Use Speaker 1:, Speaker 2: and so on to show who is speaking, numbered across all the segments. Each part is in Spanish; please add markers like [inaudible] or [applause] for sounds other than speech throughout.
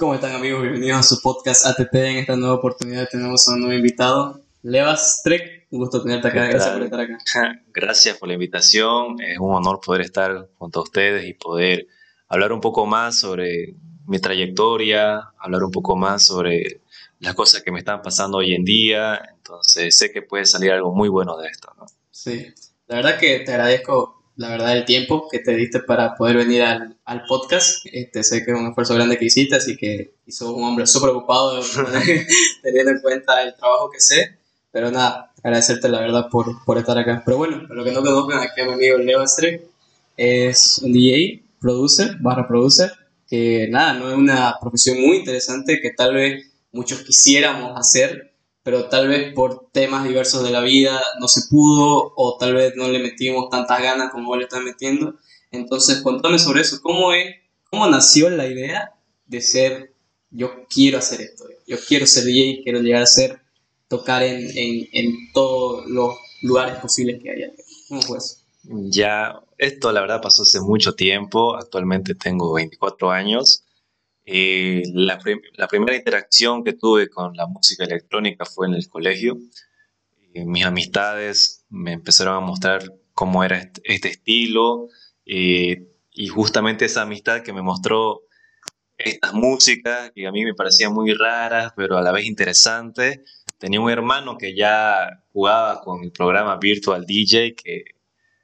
Speaker 1: ¿Cómo están amigos? Bienvenidos a su podcast ATT. En esta nueva oportunidad tenemos a un nuevo invitado, Levas Trek. Un gusto tenerte acá. Gracias por estar acá.
Speaker 2: Gracias por la invitación. Es un honor poder estar junto a ustedes y poder hablar un poco más sobre mi trayectoria, hablar un poco más sobre las cosas que me están pasando hoy en día. Entonces sé que puede salir algo muy bueno de esto. ¿no?
Speaker 1: Sí, la verdad que te agradezco la verdad, el tiempo que te diste para poder venir al, al podcast. Este, sé que es un esfuerzo grande que hiciste, así que sos un hombre súper ocupado [laughs] teniendo en cuenta el trabajo que sé. Pero nada, agradecerte la verdad por, por estar acá. Pero bueno, para lo que no conozcan, aquí a mi amigo Leo Astre es un DJ, producer, barra producer, que nada, no es una profesión muy interesante que tal vez muchos quisiéramos hacer, pero tal vez por temas diversos de la vida no se pudo o tal vez no le metimos tantas ganas como vos le estás metiendo. Entonces, contame sobre eso. ¿Cómo, es, ¿Cómo nació la idea de ser, yo quiero hacer esto, yo quiero ser DJ, quiero llegar a ser, tocar en, en, en todos los lugares posibles que haya? ¿Cómo fue eso?
Speaker 2: Ya, esto la verdad pasó hace mucho tiempo. Actualmente tengo 24 años. Eh, la, primera interacción que tuve con la música electrónica fue en el colegio. Eh, mis amistades me empezaron a mostrar cómo era este, este estilo eh, y justamente esa amistad que me mostró estas músicas que a mí me parecían muy raras, pero a la vez interesantes. Tenía un hermano que ya jugaba con el programa Virtual DJ, que,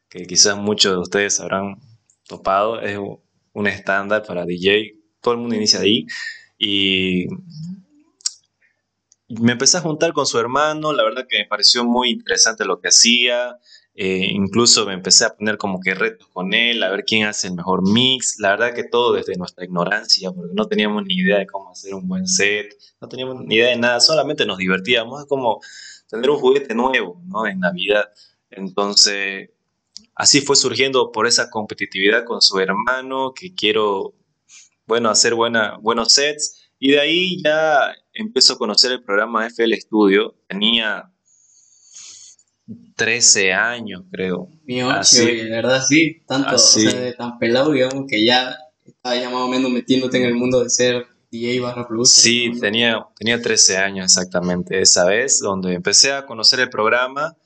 Speaker 2: que quizás muchos de ustedes habrán topado. Es un estándar para DJ todo el mundo inicia ahí. Y me empecé a juntar con su hermano, la verdad que me pareció muy interesante lo que hacía. Eh, incluso me empecé a poner como que retos con él, a ver quién hace el mejor mix. La verdad que todo desde nuestra ignorancia, porque no teníamos ni idea de cómo hacer un buen set, no teníamos ni idea de nada, solamente nos divertíamos. Es como tener un juguete nuevo, ¿no? En Navidad. Entonces, así fue surgiendo por esa competitividad con su hermano, que quiero bueno, hacer buena, buenos sets. Y de ahí ya empiezo a conocer el programa FL Studio. Tenía 13 años, creo.
Speaker 1: Mi ocho, la verdad sí, tanto, o sea, de tan pelado, digamos, que ya estaba ya más o menos metiéndote en el mundo de ser DJ barra producer.
Speaker 2: Sí, tenía, tenía 13 años exactamente esa vez, donde empecé a conocer el programa.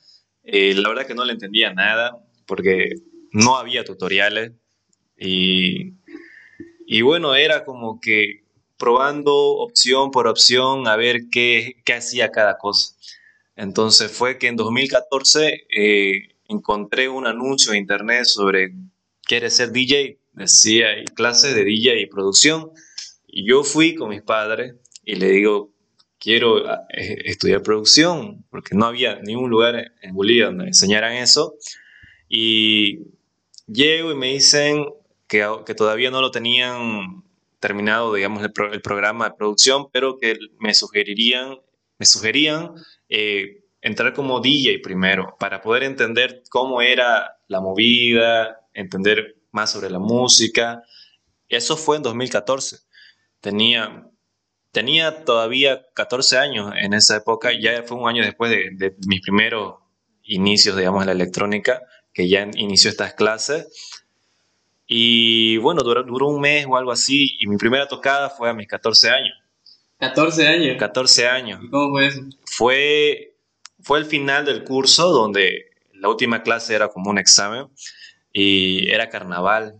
Speaker 2: Eh, la verdad que no le entendía nada, porque no había tutoriales y y bueno, era como que probando opción por opción a ver qué, qué hacía cada cosa. Entonces fue que en 2014 eh, encontré un anuncio en internet sobre ¿quieres ser DJ? Decía, clases de DJ y producción. Y yo fui con mis padres y le digo, quiero eh, estudiar producción, porque no había ningún lugar en Bolivia donde enseñaran eso. Y llego y me dicen, que, todavía no lo tenían terminado, digamos, el, programa de producción, pero que me sugerirían, me sugerían eh, entrar como DJ primero para poder entender cómo era la movida, entender más sobre la música. Eso fue en 2014. Tenía, tenía todavía 14 años en esa época, ya fue un año después de, de mis primeros inicios, digamos, en la electrónica, que ya inició estas clases. Y bueno, duró, duró, un mes o algo así. Y mi primera tocada fue a mis 14 años.
Speaker 1: ¿14 años?
Speaker 2: 14 años.
Speaker 1: ¿Y cómo fue eso?
Speaker 2: Fue, fue el final del curso donde la última clase era como un examen y era carnaval.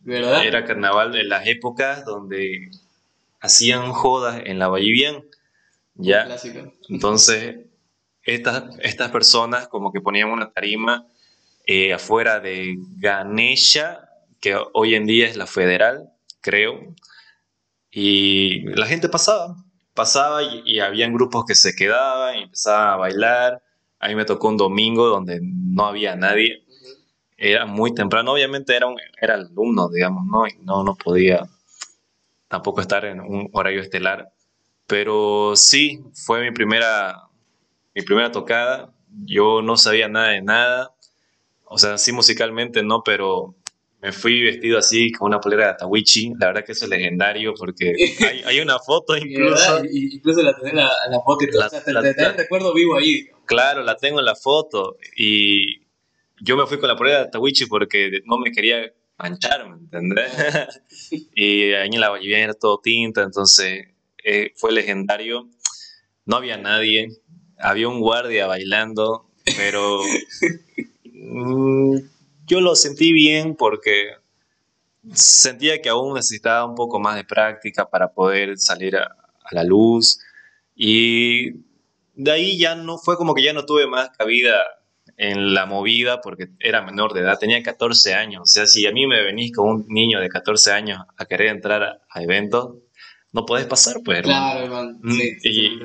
Speaker 1: ¿Verdad?
Speaker 2: Era carnaval de las épocas donde hacían jodas en la Vallivian. ¿ya?
Speaker 1: Clásico.
Speaker 2: Entonces, estas, estas personas como que ponían una tarima eh, afuera de Ganesha que hoy en día es la federal, creo. Y la gente pasaba, pasaba y, habían grupos que se quedaban y empezaban a bailar. A mí me tocó un domingo donde no había nadie. Era muy temprano, obviamente era, un, era alumno, digamos, ¿no? Y no, no podía tampoco estar en un horario estelar. Pero sí, fue mi primera, mi primera tocada. Yo no sabía nada de nada. O sea, sí musicalmente no, pero me fui vestido así con una polera de Atawichi. La verdad que eso es legendario porque hay, hay una foto [laughs] incluso.
Speaker 1: incluso la tenés la, la foto y la, te, recuerdo vivo ahí.
Speaker 2: Claro, la tengo en la foto. Y yo me fui con la polera de Atawichi porque no me quería mancharme, ¿entendés? [laughs] y ahí en la Boliviana era todo tinta, entonces eh, fue legendario. No había nadie, había un guardia bailando, pero [laughs] mm, yo lo sentí bien porque sentía que aún necesitaba un poco más de práctica para poder salir a, a la luz y de ahí ya no fue como que ya no tuve más cabida en la movida porque era menor de edad, tenía 14 años. O sea, si a mí me venís con un niño de 14 años a querer entrar a, eventos, no podés pasar, pues.
Speaker 1: Claro, hermano. Mm,
Speaker 2: y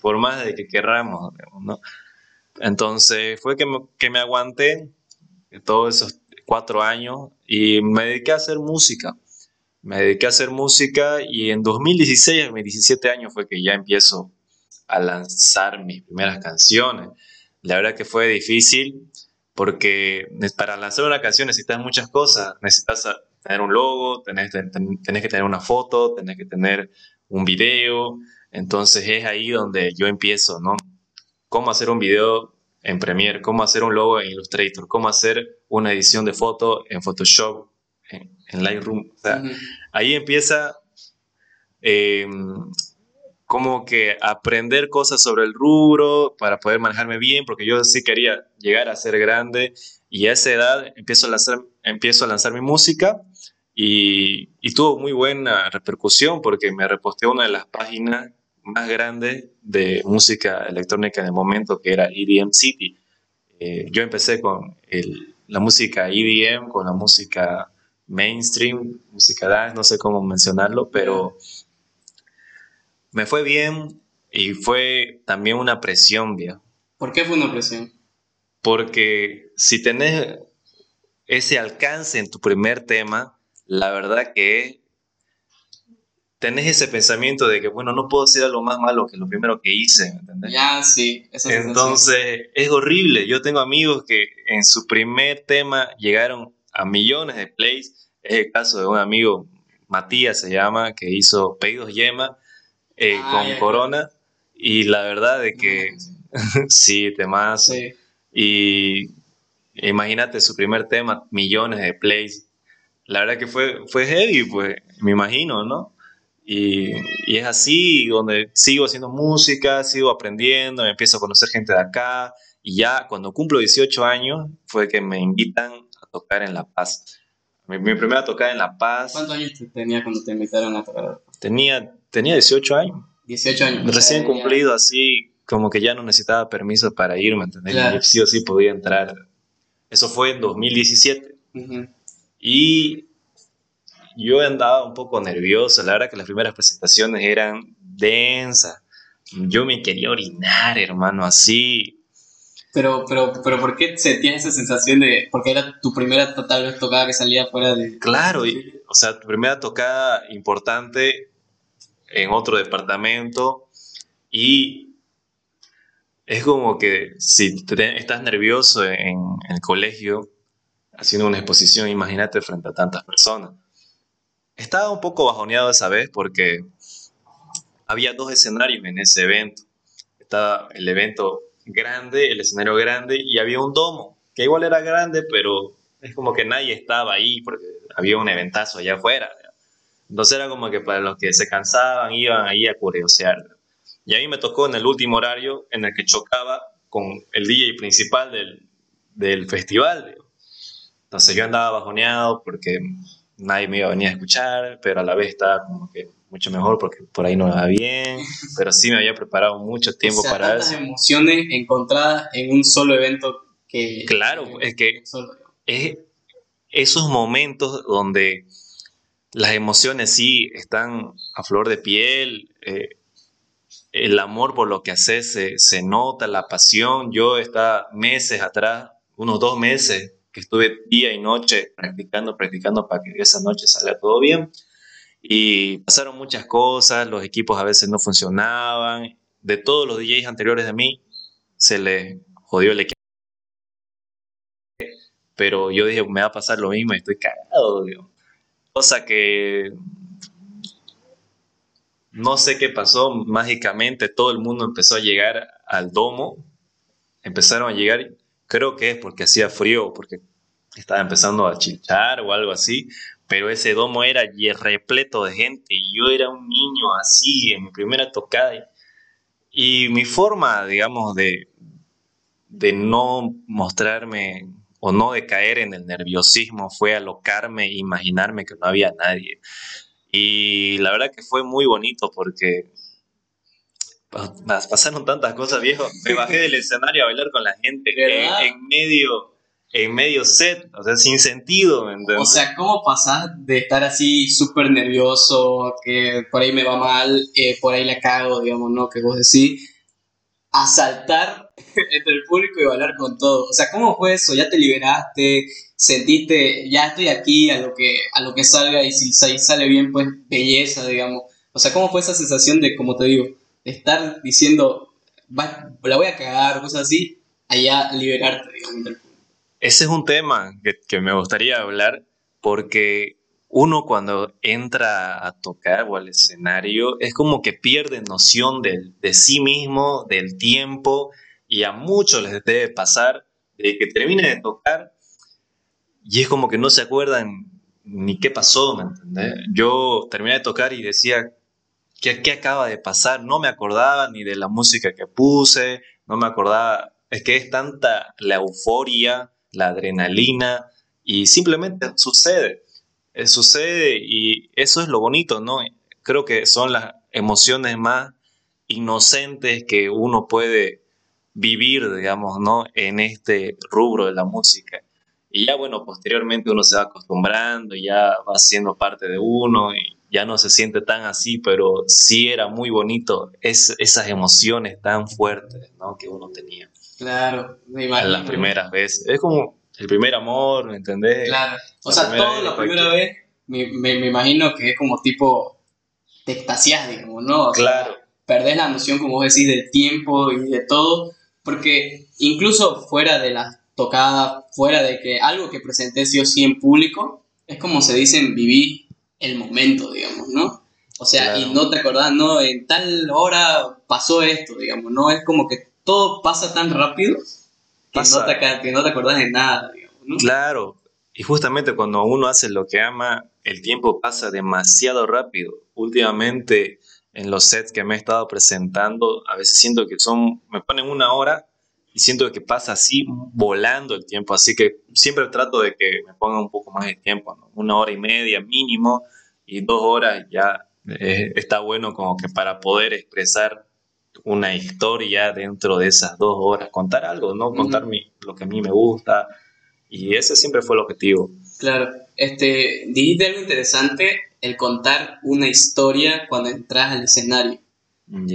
Speaker 2: por más de que querramos, ¿no? Entonces fue que me, que me aguanté todos esos cuatro años y me dediqué a hacer música. Me dediqué a hacer música y en 2016, a mis 17 años, fue que ya empiezo a lanzar mis primeras canciones. La verdad que fue difícil porque para lanzar una canción necesitas muchas cosas. Necesitas tener un logo, tenés, que tener una foto, tenés que tener un video. Entonces es ahí donde yo empiezo, ¿no? Cómo hacer un video en Premiere, cómo hacer un logo en Illustrator, cómo hacer una edición de foto en Photoshop, en, Lightroom. Ahí empieza eh, como que aprender cosas sobre el rubro para poder manejarme bien, porque yo sí quería llegar a ser grande y a esa edad empiezo a lanzar, empiezo a lanzar mi música y, tuvo muy buena repercusión porque me reposteó una de las páginas más grandes de música electrónica en el momento, que era EDM City. Eh, yo empecé con la música EDM, con la música mainstream, música dance, no sé cómo mencionarlo, pero me fue bien y fue también una presión, viejo.
Speaker 1: ¿Por qué fue una presión?
Speaker 2: Porque si tenés ese alcance en tu primer tema, la verdad que tenés ese pensamiento de que, bueno, no puedo hacer algo más malo que lo primero que hice, ¿entendés?
Speaker 1: Ya, sí.
Speaker 2: Entonces, es horrible. Yo tengo amigos que en su primer tema llegaron a millones de plays. Es el caso de un amigo, Matías se llama, que hizo Pedidos Yema eh, ah, con Corona. Y la verdad de que sí, [laughs] temas. Y imagínate su primer tema, millones de plays. La verdad que fue, fue heavy, pues, me imagino, ¿no? Y, y, es así, donde sigo haciendo música, sigo aprendiendo, empiezo a conocer gente de acá. Y ya cuando cumplo 18 años fue que me invitan a tocar en La Paz. Mi, mi primera tocada en La Paz.
Speaker 1: ¿Cuántos años tenía cuando te invitaron a tocar?
Speaker 2: Tenía Tenía 18 años.
Speaker 1: 18 años.
Speaker 2: Recién cumplido, así como que ya no necesitaba permiso para irme, ¿entendés? Claro. sí o sí podía entrar. Eso fue en 2017. Y yo andaba un poco nervioso. La verdad que las primeras presentaciones eran densas. Yo me quería orinar, hermano, así.
Speaker 1: Pero, pero, pero, ¿por qué sentías esa sensación de.? Porque era tu primera tal vez tocada que salía fuera de.
Speaker 2: Claro, o sea, tu primera tocada importante en otro departamento y es como que si estás nervioso en, el colegio haciendo una exposición, imagínate frente a tantas personas. Estaba un poco bajoneado esa vez porque había dos escenarios en ese evento. Estaba el evento grande, el escenario grande, y había un domo, que igual era grande, pero es como que nadie estaba ahí porque había un eventazo allá afuera. Entonces era como que para los que se cansaban iban ahí a curiosear. Y a mí me tocó en el último horario en el que chocaba con el DJ principal del, del festival. Entonces yo andaba bajoneado porque nadie me iba a venir a escuchar, pero a la vez estaba como que mucho mejor porque por ahí no iba bien, [laughs] pero sí me había preparado mucho tiempo para
Speaker 1: eso. emociones encontradas en un solo evento que...
Speaker 2: Claro, es que es esos momentos donde las emociones sí están a flor de piel, eh, el amor por lo que haces se, nota, la pasión. Yo estaba meses atrás, unos dos meses, que estuve día y noche practicando, practicando para que esa noche salga todo bien. Y pasaron muchas cosas, los equipos a veces no funcionaban. De todos los DJs anteriores de mí, se les jodió el equipo. Pero yo dije, me va a pasar lo mismo y estoy cagado. Cosa que no sé qué pasó, mágicamente todo el mundo empezó a llegar al domo, empezaron a llegar, creo que es porque hacía frío, porque estaba empezando a chichar o algo así, pero ese domo era repleto de gente y yo era un niño así en mi primera tocada. Y mi forma, digamos, de, de no mostrarme o no de caer en el nerviosismo fue alocarme e imaginarme que no había nadie. Y la verdad que fue muy bonito porque pasaron tantas cosas, viejo. Me bajé del escenario a bailar con la gente en, medio en medio set, o sea, sin sentido,
Speaker 1: O sea, ¿cómo pasas de estar así súper nervioso, que por ahí me va mal, eh, por ahí la cago, digamos, ¿no? Que vos decís, a saltar [laughs] entre el público y bailar con todo. O sea, ¿cómo fue eso? ¿Ya te liberaste? ¿Sentiste, ya estoy aquí a lo que, a lo que salga y si sale bien, pues belleza, digamos? O sea, ¿cómo fue esa sensación de, como te digo, estar diciendo, la voy a cagar, cosas así, allá liberarte,
Speaker 2: Ese es un tema que, que me gustaría hablar porque uno cuando entra a tocar o al escenario es como que pierde noción de, de, sí mismo, del tiempo, y a muchos les debe pasar de que termine de tocar y es como que no se acuerdan ni qué pasó, ¿me entendés? Yo terminé de tocar y decía, ¿qué, ¿qué acaba de pasar? No me acordaba ni de la música que puse, no me acordaba, es que es tanta la euforia, la adrenalina, y simplemente sucede. Eh, sucede y eso es lo bonito, ¿no? Creo que son las emociones más inocentes que uno puede vivir, digamos, ¿no? En este rubro de la música. Y ya, bueno, posteriormente uno se va acostumbrando, ya va siendo parte de uno ya no se siente tan así, pero sí era muy bonito es, esas emociones tan fuertes, ¿no? Que uno tenía.
Speaker 1: Claro,
Speaker 2: me imagino. Las primeras veces. Es como el primer amor, ¿me entendés?
Speaker 1: Claro. O sea, todo la primera vez, me, me, imagino que es como tipo, te extasias, digamos, ¿no?
Speaker 2: claro.
Speaker 1: perdés la noción, como vos decís, del tiempo y de todo, porque incluso fuera de la tocada, fuera de que algo que presenté sí o sí en público, es como se dicen, viví el momento, digamos, ¿no? O sea, y no te acordás, no, en tal hora pasó esto, digamos, ¿no? Es como que todo pasa tan rápido que, no te, que no te acordás de nada, digamos, ¿no?
Speaker 2: Claro, y justamente cuando uno hace lo que ama, el tiempo pasa demasiado rápido. Últimamente, en los sets que me he estado presentando, a veces siento que son, me ponen una hora y siento que pasa así volando el tiempo. Así que siempre trato de que me pongan un poco más de tiempo, una hora y media mínimo y dos horas ya eh, está bueno como que para poder expresar una historia dentro de esas dos horas, contar algo, ¿no? Contar lo que a mí me gusta, y ese siempre fue el objetivo.
Speaker 1: Claro, este, dijiste algo interesante, el contar una historia cuando entras al escenario.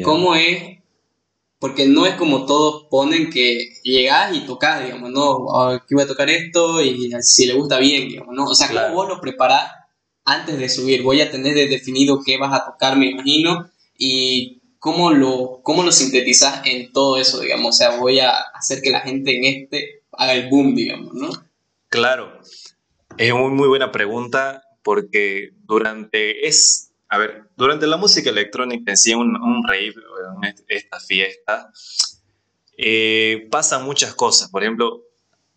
Speaker 1: ¿Cómo es? Porque no es como todos ponen que llegas y tocas, digamos, ¿no? Ah, que voy a tocar esto y si le gusta bien, digamos, ¿no? O sea, ¿cómo vos lo preparás antes de subir? Voy a tener definido qué vas a tocar, me imagino, y cómo lo, cómo lo sintetizas en todo eso, digamos. O sea, voy a hacer que la gente en este haga el boom, digamos, ¿no?
Speaker 2: Claro, es muy, muy buena pregunta porque durante, es, a ver, durante la música electrónica en sí, un, un rave, esta fiesta, eh, pasan muchas cosas. Por ejemplo,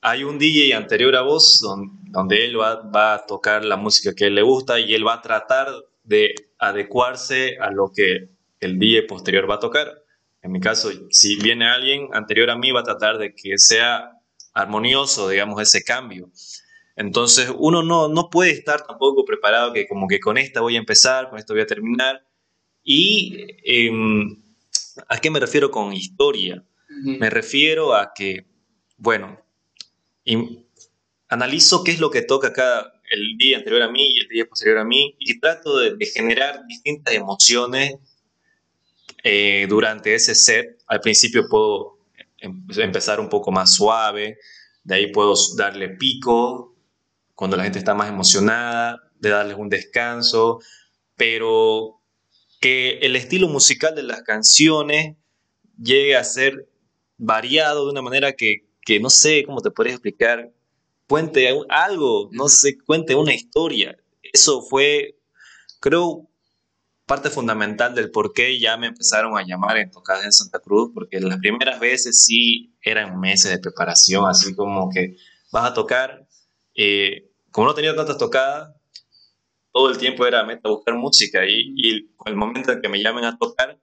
Speaker 2: hay un DJ anterior a vos donde, donde él va, va, a tocar la música que él le gusta y él va a tratar de adecuarse a lo que el DJ posterior va a tocar. En mi caso, si viene alguien anterior a mí, va a tratar de que sea armonioso, digamos, ese cambio. Entonces uno no, no puede estar tampoco preparado que como que con esta voy a empezar, con esto voy a terminar. ¿Y em, a qué me refiero con historia? Me refiero a que, bueno, analizo qué es lo que toca cada, el día anterior a mí y el día posterior a mí y trato de, generar distintas emociones eh, durante ese set. Al principio puedo Em, empezar un poco más suave, de ahí puedo darle pico cuando la gente está más emocionada, de darles un descanso, pero que el estilo musical de las canciones llegue a ser variado de una manera que, que no sé cómo te podría explicar, cuente algo, no sé, cuente una historia. Eso fue, creo, parte fundamental del por qué ya me empezaron a llamar en tocadas en Santa Cruz, porque las primeras veces sí eran meses de preparación, así como que vas a tocar eh, como no tenía tantas tocadas, todo el tiempo era meta buscar música y, y el momento en que me llamen a tocar,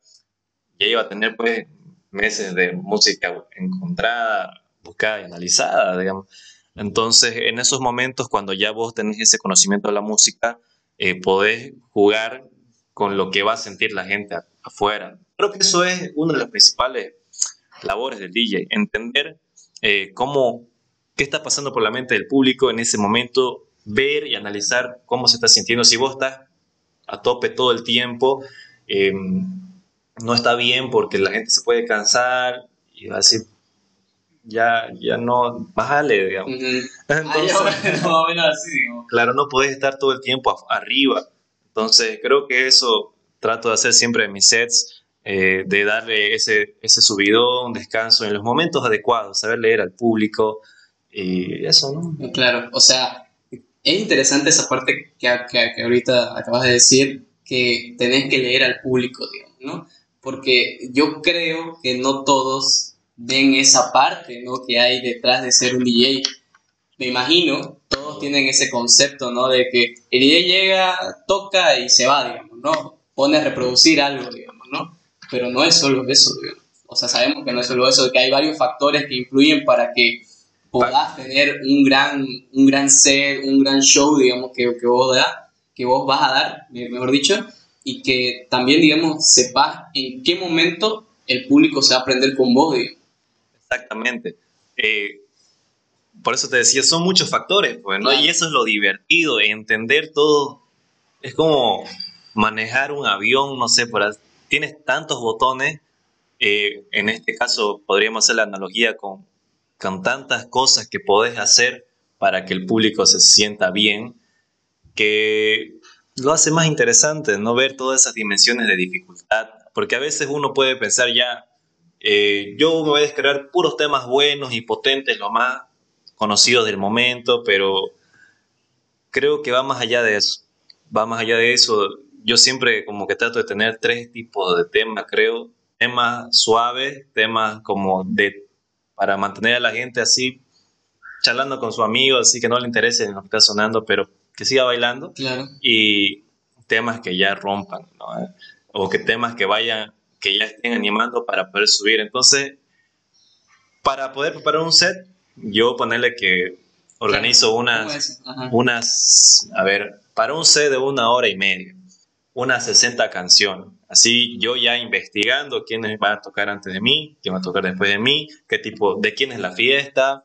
Speaker 2: ya iba a tener pues meses de música encontrada, buscada y analizada, digamos. Entonces, en esos momentos, cuando ya vos tenés ese conocimiento de la música, eh, podés jugar con lo que va a sentir la gente afuera. Creo que eso es una de las principales labores del DJ, entender eh, cómo, qué está pasando por la mente del público en ese momento, ver y analizar cómo se está sintiendo. Si vos estás a tope todo el tiempo, eh, no está bien porque la gente se puede cansar y va a decir, ya, ya no, bájale, digamos. [laughs] Entonces, [laughs] Claro, no puedes estar todo el tiempo arriba. Entonces, creo que eso trato de hacer siempre en mis sets, eh, de darle ese, ese subidón, descanso en los momentos adecuados, saber leer al público y eso, ¿no?
Speaker 1: Claro, o sea, es interesante esa parte que, que, que ahorita acabas de decir, que tenés que leer al público, digamos, ¿no? porque yo creo que no todos ven esa parte, ¿no? Que hay detrás de ser un DJ. Me imagino, todos tienen ese concepto, ¿no? De que el DJ llega, toca y se va, digamos, ¿no? Pone a reproducir algo, digamos, ¿no? Pero no es solo eso, digamos. O sea, sabemos que no es solo eso, que hay varios factores que influyen para que puedas tener un gran, un gran set, un gran show, digamos, que, que vos da, que vos vas a dar, mejor dicho, y que también, digamos, sepas en qué momento el público se va a aprender con vos.
Speaker 2: Exactamente. Eh, por eso te decía, son muchos factores, pues, ¿no? Y eso es lo divertido, entender todo. Es como manejar un avión, no sé, por tienes tantos botones. Eh, en este caso, podríamos hacer la analogía con, con tantas cosas que podés hacer para que el público se sienta bien, que lo hace más interesante, no ver todas esas dimensiones de dificultad, porque a veces uno puede pensar ya, eh, yo me voy a descargar puros temas buenos y potentes, lo más conocidos del momento, pero creo que va más allá de eso, va más allá de eso. Yo siempre como que trato de tener tres tipos de temas, creo, temas suaves, temas como de para mantener a la gente así charlando con su amigo, así que no le interese lo que está sonando, pero que siga bailando. Y temas que ya rompan, ¿no? O que temas que vayan, que ya estén animando para poder subir. Entonces, para poder preparar un set, yo ponerle que organizo unas, unas, a ver, para un set de una hora y media, unas 60 canciones. Así yo ya investigando quiénes van a tocar antes de mí, quién va a tocar después de mí, qué tipo, de quién es la fiesta,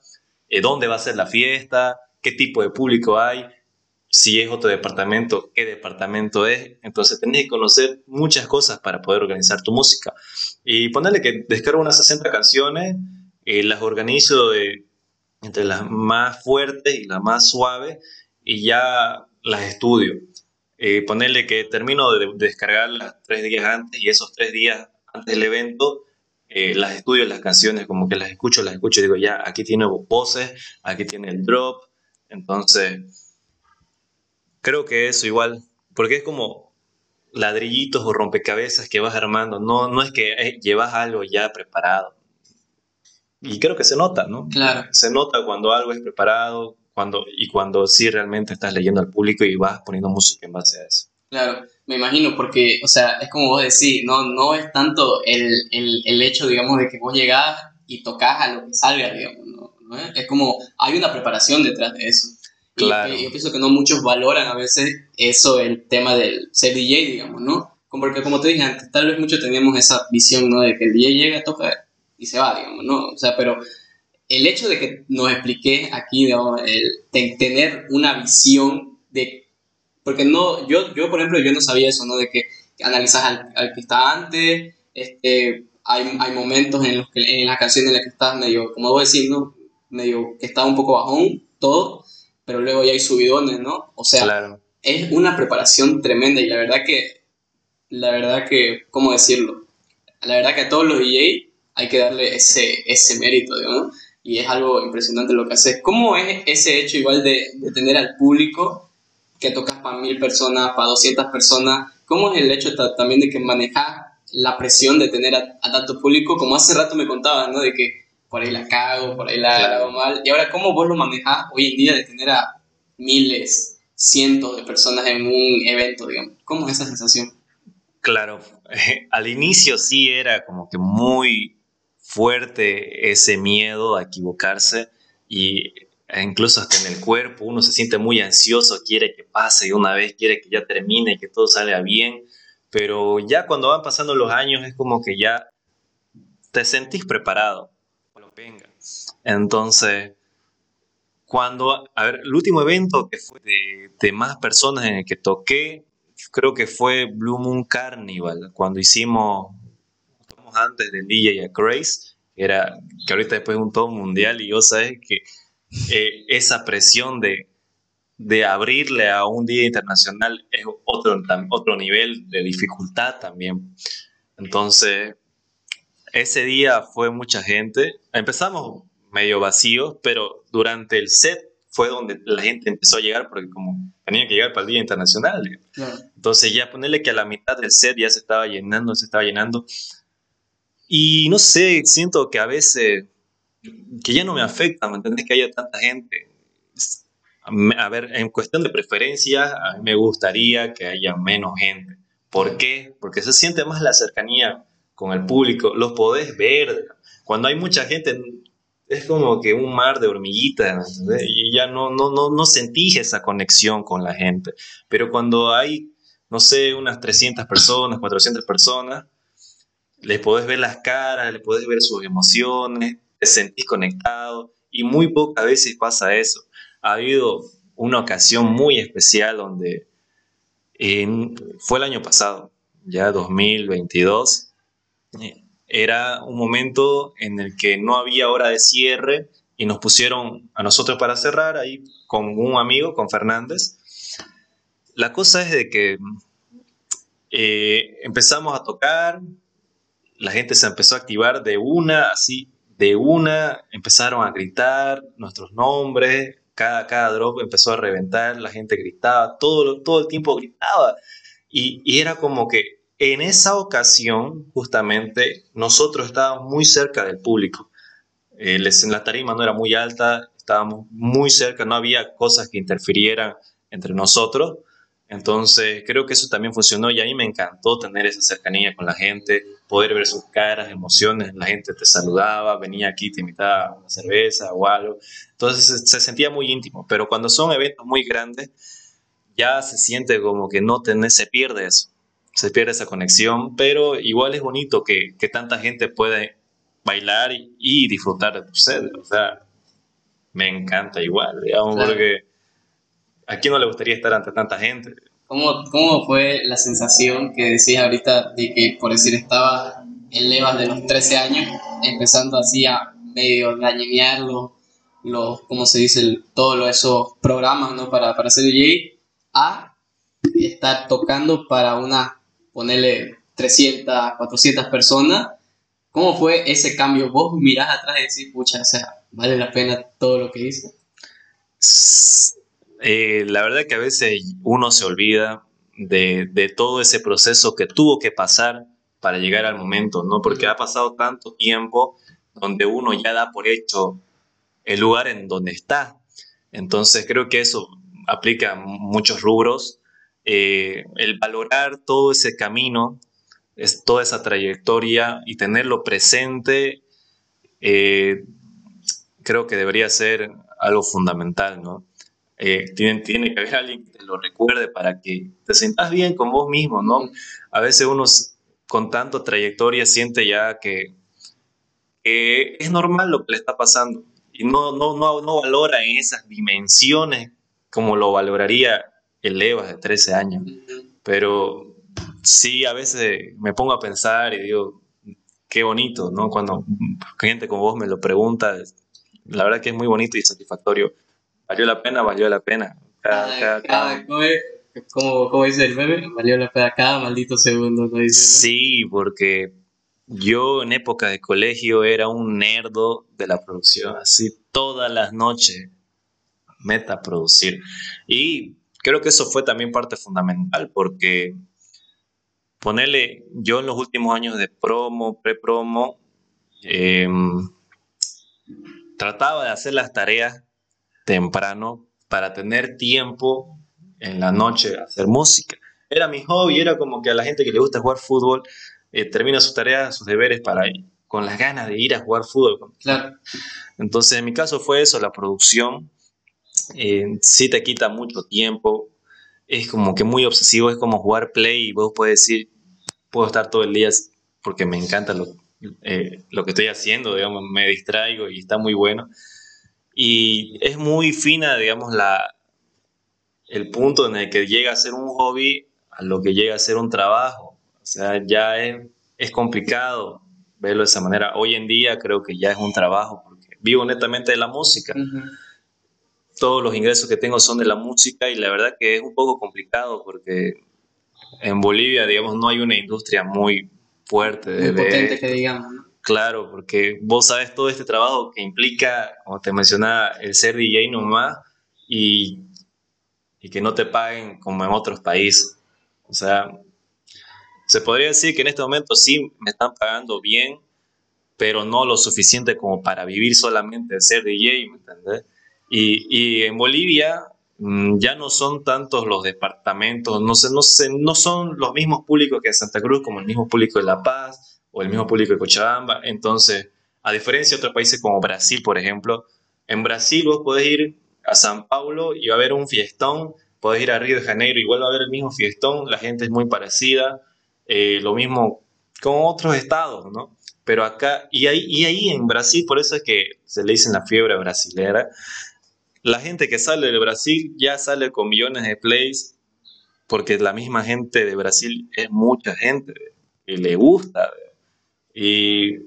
Speaker 2: eh, dónde va a ser la fiesta, qué tipo de público hay, si es otro departamento, qué departamento es. Entonces tenés que conocer muchas cosas para poder organizar tu música. Y ponerle que descargo unas 60 canciones, eh, las organizo entre las más fuertes y las más suaves y ya las estudio. Eh, ponerle que termino de, descargarlas tres días antes y esos tres días antes del evento eh, las estudio las canciones, como que las escucho, las escucho y digo, ya, aquí tiene voces, aquí tiene el drop. Entonces creo que eso igual, porque es como ladrillitos o rompecabezas que vas armando, no, no es que eh, llevas algo ya preparado. Y creo que se nota, ¿no?
Speaker 1: Claro.
Speaker 2: Se nota cuando algo es preparado cuando, y cuando sí realmente estás leyendo al público y vas poniendo música en base a eso.
Speaker 1: Claro, me imagino, porque, o sea, es como vos decís, no, no es tanto el, el, el hecho, digamos, de que vos llegás y tocas a lo que salga, digamos, ¿no? Es como, hay una preparación detrás de eso. Claro. Y, yo pienso que no muchos valoran a veces eso, el tema del ser DJ, digamos, ¿no? Porque como te dije antes, tal vez muchos teníamos esa visión, ¿no? De que el DJ llega, toca y se va, digamos, ¿no? O sea, pero el hecho de que nos expliqué aquí, digamos, el tener una visión de... Porque no, yo, yo, por ejemplo, yo no sabía eso, ¿no? De que analizas al, al que está antes, este, hay, hay momentos en los que en las canciones en las que estás medio, como vos decís, ¿no? Medio que está un poco bajón, todo, pero luego ya hay subidones, ¿no? O sea, es una preparación tremenda y la verdad que, la verdad que, ¿cómo decirlo? La verdad que a todos los DJ hay que darle ese, ese mérito, ¿no? Y es algo impresionante lo que haces. ¿Cómo es ese hecho igual de, de tener al público que tocas para mil personas, para 200 personas? ¿Cómo es el hecho también de que manejas la presión de tener a, a, tanto público? Como hace rato me contabas, ¿no? De que por ahí la cago, por ahí la hago mal. Y ahora, ¿cómo vos lo manejás hoy en día de tener a miles, cientos de personas en un evento, digamos? ¿Cómo es esa sensación?
Speaker 2: Claro, [laughs] al inicio sí era como que muy fuerte ese miedo a equivocarse y incluso hasta en el cuerpo uno se siente muy ansioso, quiere que pase y una vez quiere que ya termine, que todo salga bien, pero ya cuando van pasando los años es como que ya te sentís preparado. Entonces, cuando, a ver, el último evento que fue de, más personas en el que toqué, creo que fue Blue Moon Carnival, cuando hicimos, antes del DJ a Grace, que era, que ahorita después es un todo mundial y yo sabes que eh, esa presión de, de abrirle a un día internacional es otro, otro nivel de dificultad también. Entonces, ese día fue mucha gente. Empezamos medio vacíos, pero durante el set fue donde la gente empezó a llegar porque como tenía que llegar para el Día Internacional. Entonces ya ponerle que a la mitad del set ya se estaba llenando, se estaba llenando. Y no sé, siento que a veces, que ya no me afecta, ¿me entendés? Que haya tanta gente. A ver, en cuestión de preferencia, a mí me gustaría que haya menos gente. ¿Por qué? Porque se siente más la cercanía con el público, los podés ver. Cuando hay mucha gente, es como que un mar de hormiguitas, y ya no, no, no, no sentís esa conexión con la gente. Pero cuando hay, no sé, unas 300 personas, 400 personas, les podés ver las caras, les podés ver sus emociones, te sentís conectado, y muy pocas veces pasa eso. Ha habido una ocasión muy especial donde fue el año pasado, ya 2022, era un momento en el que no había hora de cierre y nos pusieron a nosotros para cerrar ahí con un amigo, con Fernández. La cosa es de que eh, empezamos a tocar, la gente se empezó a activar de una, así, de una, empezaron a gritar nuestros nombres, cada, cada drop empezó a reventar, la gente gritaba, todo, todo el tiempo gritaba. Y, y era como que en esa ocasión, justamente, nosotros estábamos muy cerca del público. Eh, la tarima no era muy alta, estábamos muy cerca, no había cosas que interfirieran entre nosotros. Entonces, creo que eso también funcionó y a mí me encantó tener esa cercanía con la gente, poder ver sus caras, emociones, la gente te saludaba, venía aquí, te invitaba a una cerveza o algo. Entonces, se, sentía muy íntimo, pero cuando son eventos muy grandes, ya se siente como que no tenés, se pierde eso se pierde esa conexión, pero igual es bonito que, tanta gente puede bailar y, disfrutar de tu set. O sea, me encanta igual, digamos, porque a quién no le gustaría estar ante tanta gente.
Speaker 1: ¿Cómo, ¿Cómo fue la sensación que decías ahorita de que, por decir, estaba en levas de los 13 años, empezando así a medio dañenear los, los ¿cómo se dice? todos esos programas, ¿no? Para, para ser DJ, a estar tocando para una ponerle 300, 400 personas. ¿Cómo fue ese cambio? Vos mirás atrás y decís, pucha, o sea, vale la pena todo lo que hice.
Speaker 2: Eh, la verdad que a veces uno se olvida de, todo ese proceso que tuvo que pasar para llegar al momento, ¿no? Porque ha pasado tanto tiempo donde uno ya da por hecho el lugar en donde está. Entonces creo que eso aplica muchos rubros eh, el valorar todo ese camino, es toda esa trayectoria y tenerlo presente, eh, creo que debería ser algo fundamental, ¿no? Eh, tiene, tiene, que haber alguien que te lo recuerde para que te sientas bien con vos mismo, ¿no? A veces uno con tanta trayectoria siente ya que, es normal lo que le está pasando y no, no, no, no valora en esas dimensiones como lo valoraría elevas de 13 años. Pero sí, a veces me pongo a pensar y digo, qué bonito, ¿no? Cuando gente como vos me lo pregunta, la verdad que es muy bonito y satisfactorio. Valió la pena, valió la pena.
Speaker 1: Cada, ¿cómo, dice el meme? Valió la pena cada maldito segundo, ¿no dice?
Speaker 2: Sí, porque yo en época de colegio era un nerdo de la producción, así todas las noches meta producir. Y creo que eso fue también parte fundamental porque ponerle, yo en los últimos años de promo, pre-promo, em, trataba de hacer las tareas temprano para tener tiempo en la noche a hacer música. Era mi hobby, era como que a la gente que le gusta jugar fútbol eh, termina sus tareas, sus deberes para ir, con las ganas de ir a jugar fútbol.
Speaker 1: Claro.
Speaker 2: Entonces, en mi caso fue eso, la producción. Eh, sí te quita mucho tiempo. Es como que muy obsesivo, es como jugar play y vos puedes decir, puedo estar todo el día porque me encanta lo, eh, lo que estoy haciendo, digamos, me distraigo y está muy bueno. Y es muy fina, digamos, la, el punto en el que llega a ser un hobby a lo que llega a ser un trabajo. O sea, ya es, es complicado verlo de esa manera. Hoy en día creo que ya es un trabajo, porque vivo netamente de la música. Todos los ingresos que tengo son de la música y la verdad que es un poco complicado porque en Bolivia, digamos, no hay una industria muy fuerte.
Speaker 1: De, muy potente que digamos, ¿no?
Speaker 2: Claro, porque vos sabes todo este trabajo que implica, como te mencionaba, el ser DJ nomás y, y que no te paguen como en otros países. O sea, se podría decir que en este momento sí me están pagando bien, pero no lo suficiente como para vivir solamente de ser DJ, ¿me entendés? Y, y en Bolivia mm, ya no son tantos los departamentos, no, sé, no, sé, no son los mismos públicos que en Santa Cruz, como el mismo público de La Paz o el mismo público de Cochabamba. Entonces, a diferencia de otros países como Brasil, por ejemplo, en Brasil vos podés ir a San Paulo y va a haber un fiestón, podés ir a Río de Janeiro, igual va a haber el mismo fiestón, la gente es muy parecida, eh, lo mismo con otros estados, ¿no? Pero acá, y ahí, y ahí en Brasil, por eso es que se le dicen la fiebre brasilera, la gente que sale de Brasil ya sale con millones de plays, porque la misma gente de Brasil es mucha gente y le gusta y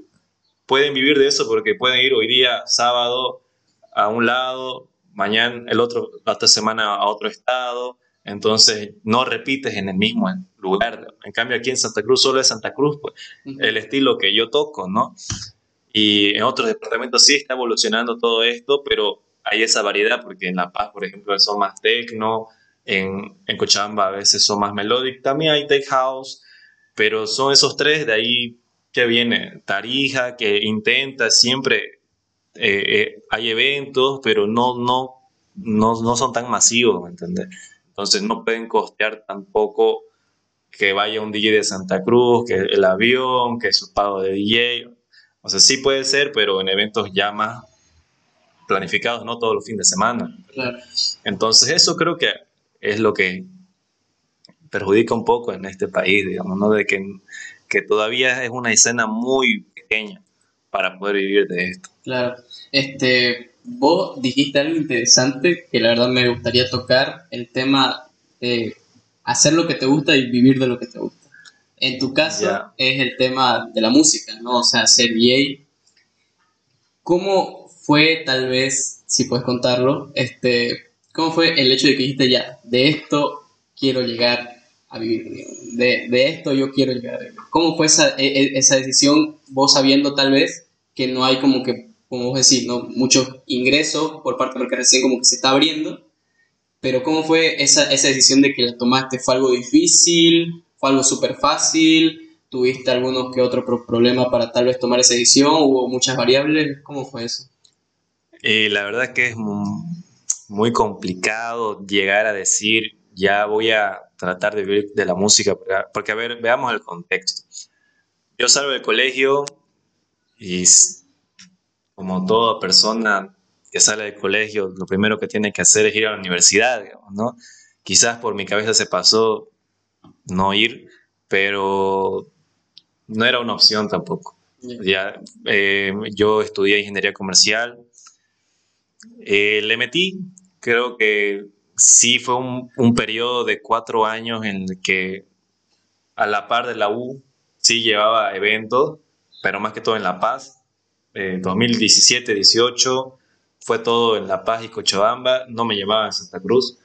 Speaker 2: pueden vivir de eso porque pueden ir hoy día, sábado, a un lado, mañana, el otro, la otra semana a otro estado. Entonces no repites en el mismo lugar. En cambio aquí en Santa Cruz solo es Santa Cruz, pues, el estilo que yo toco, ¿no? Y en otros departamentos sí está evolucionando todo esto, pero hay esa variedad porque en La Paz, por ejemplo, son más techno, en, en Cochabamba a veces son más melodic, también hay tech house, pero son esos tres, de ahí que viene Tarija, que intenta siempre, eh, eh, hay eventos, pero no, no, no, no son tan masivos, ¿me entiendes? Entonces no pueden costear tampoco que vaya un DJ de Santa Cruz, que el avión, que su pago de DJ. O sea, sí puede ser, pero en eventos ya más planificados, no todos los fines de semana. Entonces eso creo que es lo que perjudica un poco en este país, digamos, ¿no? De que que todavía es una escena muy pequeña para poder vivir de esto.
Speaker 1: Claro. Este, vos dijiste algo interesante que la verdad me gustaría tocar, el tema de hacer lo que te gusta y vivir de lo que te gusta. En tu caso es el tema de la música, ¿no? O sea, ser DJ. ¿Cómo fue, tal vez, si puedes contarlo, este, cómo fue el hecho de que dijiste ya, de esto quiero llegar de, de, esto yo quiero llegar. ¿Cómo fue esa, e, e, esa decisión, vos sabiendo tal vez que no hay como que, como vos decís, ¿no? muchos ingresos por parte porque recién como que se está abriendo, pero ¿cómo fue esa, esa decisión de que la tomaste? ¿Fue algo difícil? ¿Fue algo súper fácil? ¿Tuviste algunos que otro problema para tal vez tomar esa decisión? ¿Hubo muchas variables? ¿Cómo fue eso?
Speaker 2: Eh, la verdad que es muy complicado llegar a decir ya voy a tratar de vivir de la música, porque a ver, veamos el contexto. Yo salgo del colegio y como toda persona que sale del colegio, lo primero que tiene que hacer es ir a la universidad, ¿no? Quizás por mi cabeza se pasó no ir, pero no era una opción tampoco. Ya, eh, yo estudié ingeniería comercial, eh, le metí, creo que sí fue un, un, periodo de cuatro años en el que a la par de la U sí llevaba eventos, pero más que todo en La Paz. Eh, 2017, 18 fue todo en La Paz y Cochabamba, no me llevaba en Santa Cruz.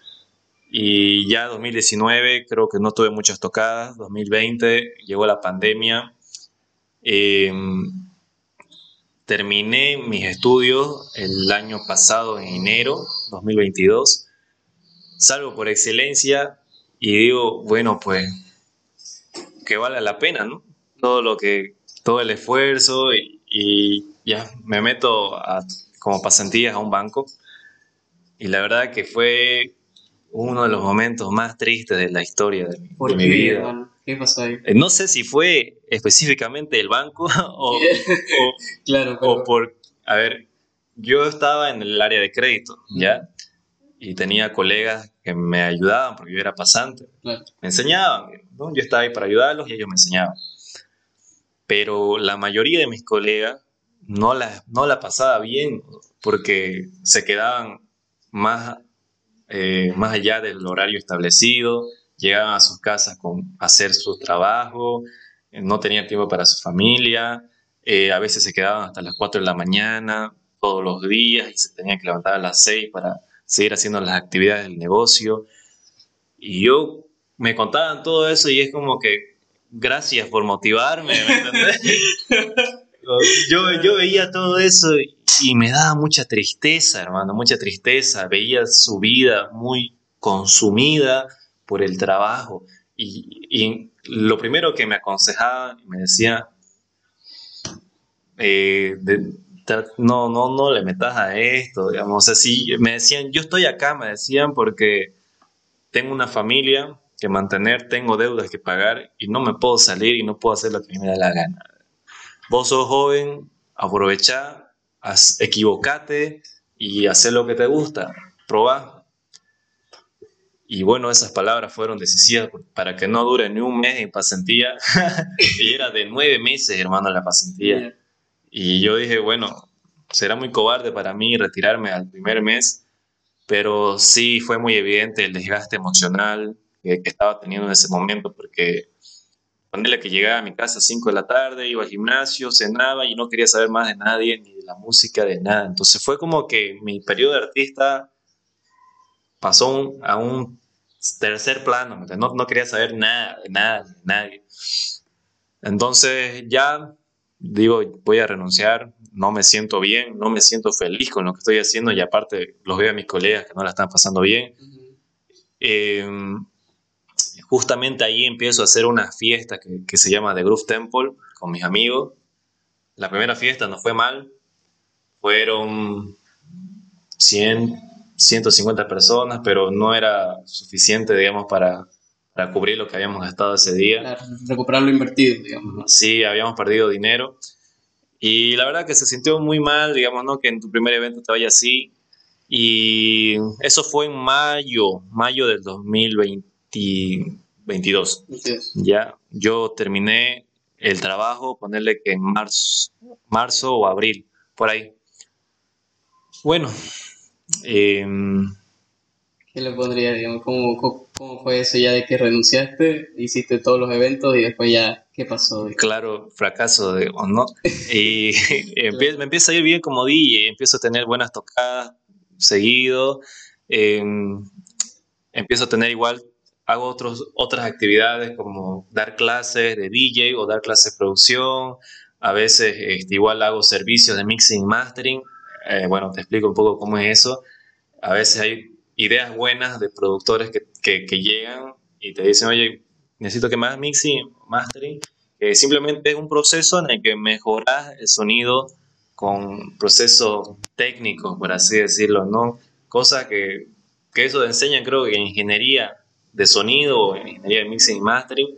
Speaker 2: Y ya 2019 creo que no tuve muchas tocadas, 2020 llegó la pandemia. Em, terminé mis estudios el año pasado, en enero 2022 salgo por excelencia y digo, bueno, pues que vale la pena, ¿no? Todo lo que, todo el esfuerzo y, ya me meto a como pasantías a un banco. Y la verdad que fue uno de los momentos más tristes de la historia de, mi vida.
Speaker 1: ¿Qué pasó ahí?
Speaker 2: Eh, no sé si fue específicamente el banco [laughs] o, [laughs]
Speaker 1: claro,
Speaker 2: o por... A ver, yo estaba en el área de crédito, ¿ya? Y tenía colegas que me ayudaban porque yo era pasante. Me enseñaban, ¿no? Yo estaba ahí para ayudarlos y ellos me enseñaban. Pero la mayoría de mis colegas no la, no la pasaba bien porque se quedaban más, eh, más allá del horario establecido, llegaban a sus casas con hacer su trabajo, eh, no tenían tiempo para su familia, eh, a veces se quedaban hasta las 4 de la mañana todos los días y se tenían que levantar a las 6 para seguir haciendo las actividades del negocio. Y yo me contaban todo eso y es como que gracias por motivarme, ¿me entendés? [laughs] yo, yo veía todo eso y me daba mucha tristeza, hermano, mucha tristeza. Veía su vida muy consumida por el trabajo. Y, lo primero que me aconsejaba, me decía, eh, no, no, no le metas a esto, digamos, así, me decían, yo estoy acá, me decían, porque tengo una familia que mantener, tengo deudas que pagar y no me puedo salir y no puedo hacer lo que me da la gana. Vos sos joven, aprovecha, equivocate y haz lo que te gusta, probá. Y bueno, esas palabras fueron decisivas para que no dure ni un mes en pasantía. [laughs] y era de nueve meses, hermano, la pasantía. Y yo dije, bueno, será muy cobarde para mí retirarme al primer mes, pero sí fue muy evidente el desgaste emocional que, estaba teniendo en ese momento, porque Ponerle que llegaba a mi casa a 5 de la tarde, iba al gimnasio, cenaba y no quería saber más de nadie, ni de la música, de nada. Entonces fue como que mi periodo de artista pasó a un tercer plano, no, no quería saber nada, de nada, de nadie. Entonces ya digo, voy a renunciar, no me siento bien, no me siento feliz con lo que estoy haciendo y aparte los veo a mis colegas que no la están pasando bien justamente ahí empiezo a hacer una fiesta que, se llama The Groove Temple con mis amigos. La primera fiesta no fue mal, fueron 100, 150 personas, pero no era suficiente, digamos, para, para cubrir lo que habíamos gastado ese día.
Speaker 1: recuperar lo invertido, digamos.
Speaker 2: Sí, habíamos perdido dinero. Y la verdad que se sintió muy mal, digamos, ¿no? Que en tu primer evento te vaya así. Y eso fue en mayo, mayo del 2020, 22. Ya, yo terminé el trabajo, ponerle que en marzo, marzo o abril, por ahí. Bueno. Em,
Speaker 1: ¿Qué le pondría, digamos? ¿Cómo, fue eso ya de que renunciaste, hiciste todos los eventos y después ya, qué pasó?
Speaker 2: Claro, fracaso, de, ¿no? [laughs] y me empieza a ir bien como DJ, empiezo a tener buenas tocadas seguido, em, empiezo a tener igual hago otros, otras actividades como dar clases de DJ o dar clases de producción. A veces este, igual hago servicios de mixing y mastering. Eh, bueno, te explico un poco cómo es eso. A veces hay ideas buenas de productores que, que, llegan y te dicen, oye, necesito que más mixing, mastering, que simplemente es un proceso en el que mejoras el sonido con procesos técnicos, por así decirlo, ¿no? Cosa que, que eso te enseñan, creo que en ingeniería de sonido, en ingeniería de mixing y mastering,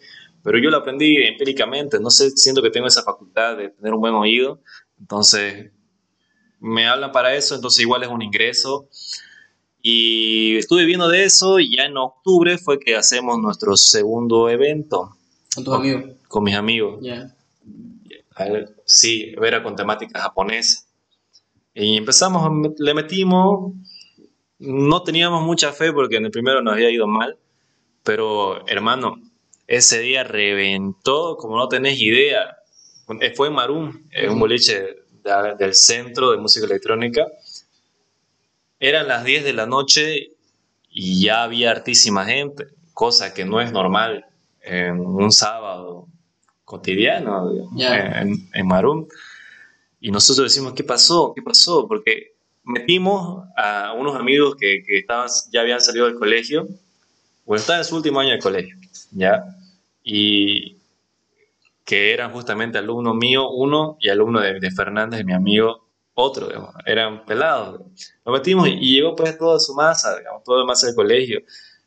Speaker 2: pero yo lo aprendí empíricamente, no sé, siento que tengo esa facultad de tener un buen oído, entonces me hablan para eso, entonces igual es un ingreso. Y estuve viendo de eso y ya en octubre fue que hacemos nuestro segundo evento.
Speaker 1: ¿Con tus amigos?
Speaker 2: Con mis amigos. Ya. Sí, era con temática japonesa. Y empezamos, le metimos, no teníamos mucha fe porque en el primero nos había ido mal, pero, hermano, ese día reventó como no tenés idea. Fue en Marum, en un boliche del centro de música electrónica. Eran las 10 de la noche y ya había hartísima gente, cosa que no es normal en un sábado cotidiano en, en, Marum. Y nosotros decimos, ¿qué pasó? ¿Qué pasó? Porque metimos a unos amigos que, que estaban, ya habían salido del colegio bueno, estaba en su último año de colegio, ¿ya? Y que eran justamente alumno mío, uno, y alumno de, Fernández, mi amigo, otro, digamos, eran pelados. Nos metimos y llegó pues toda su masa, digamos, toda la masa del colegio.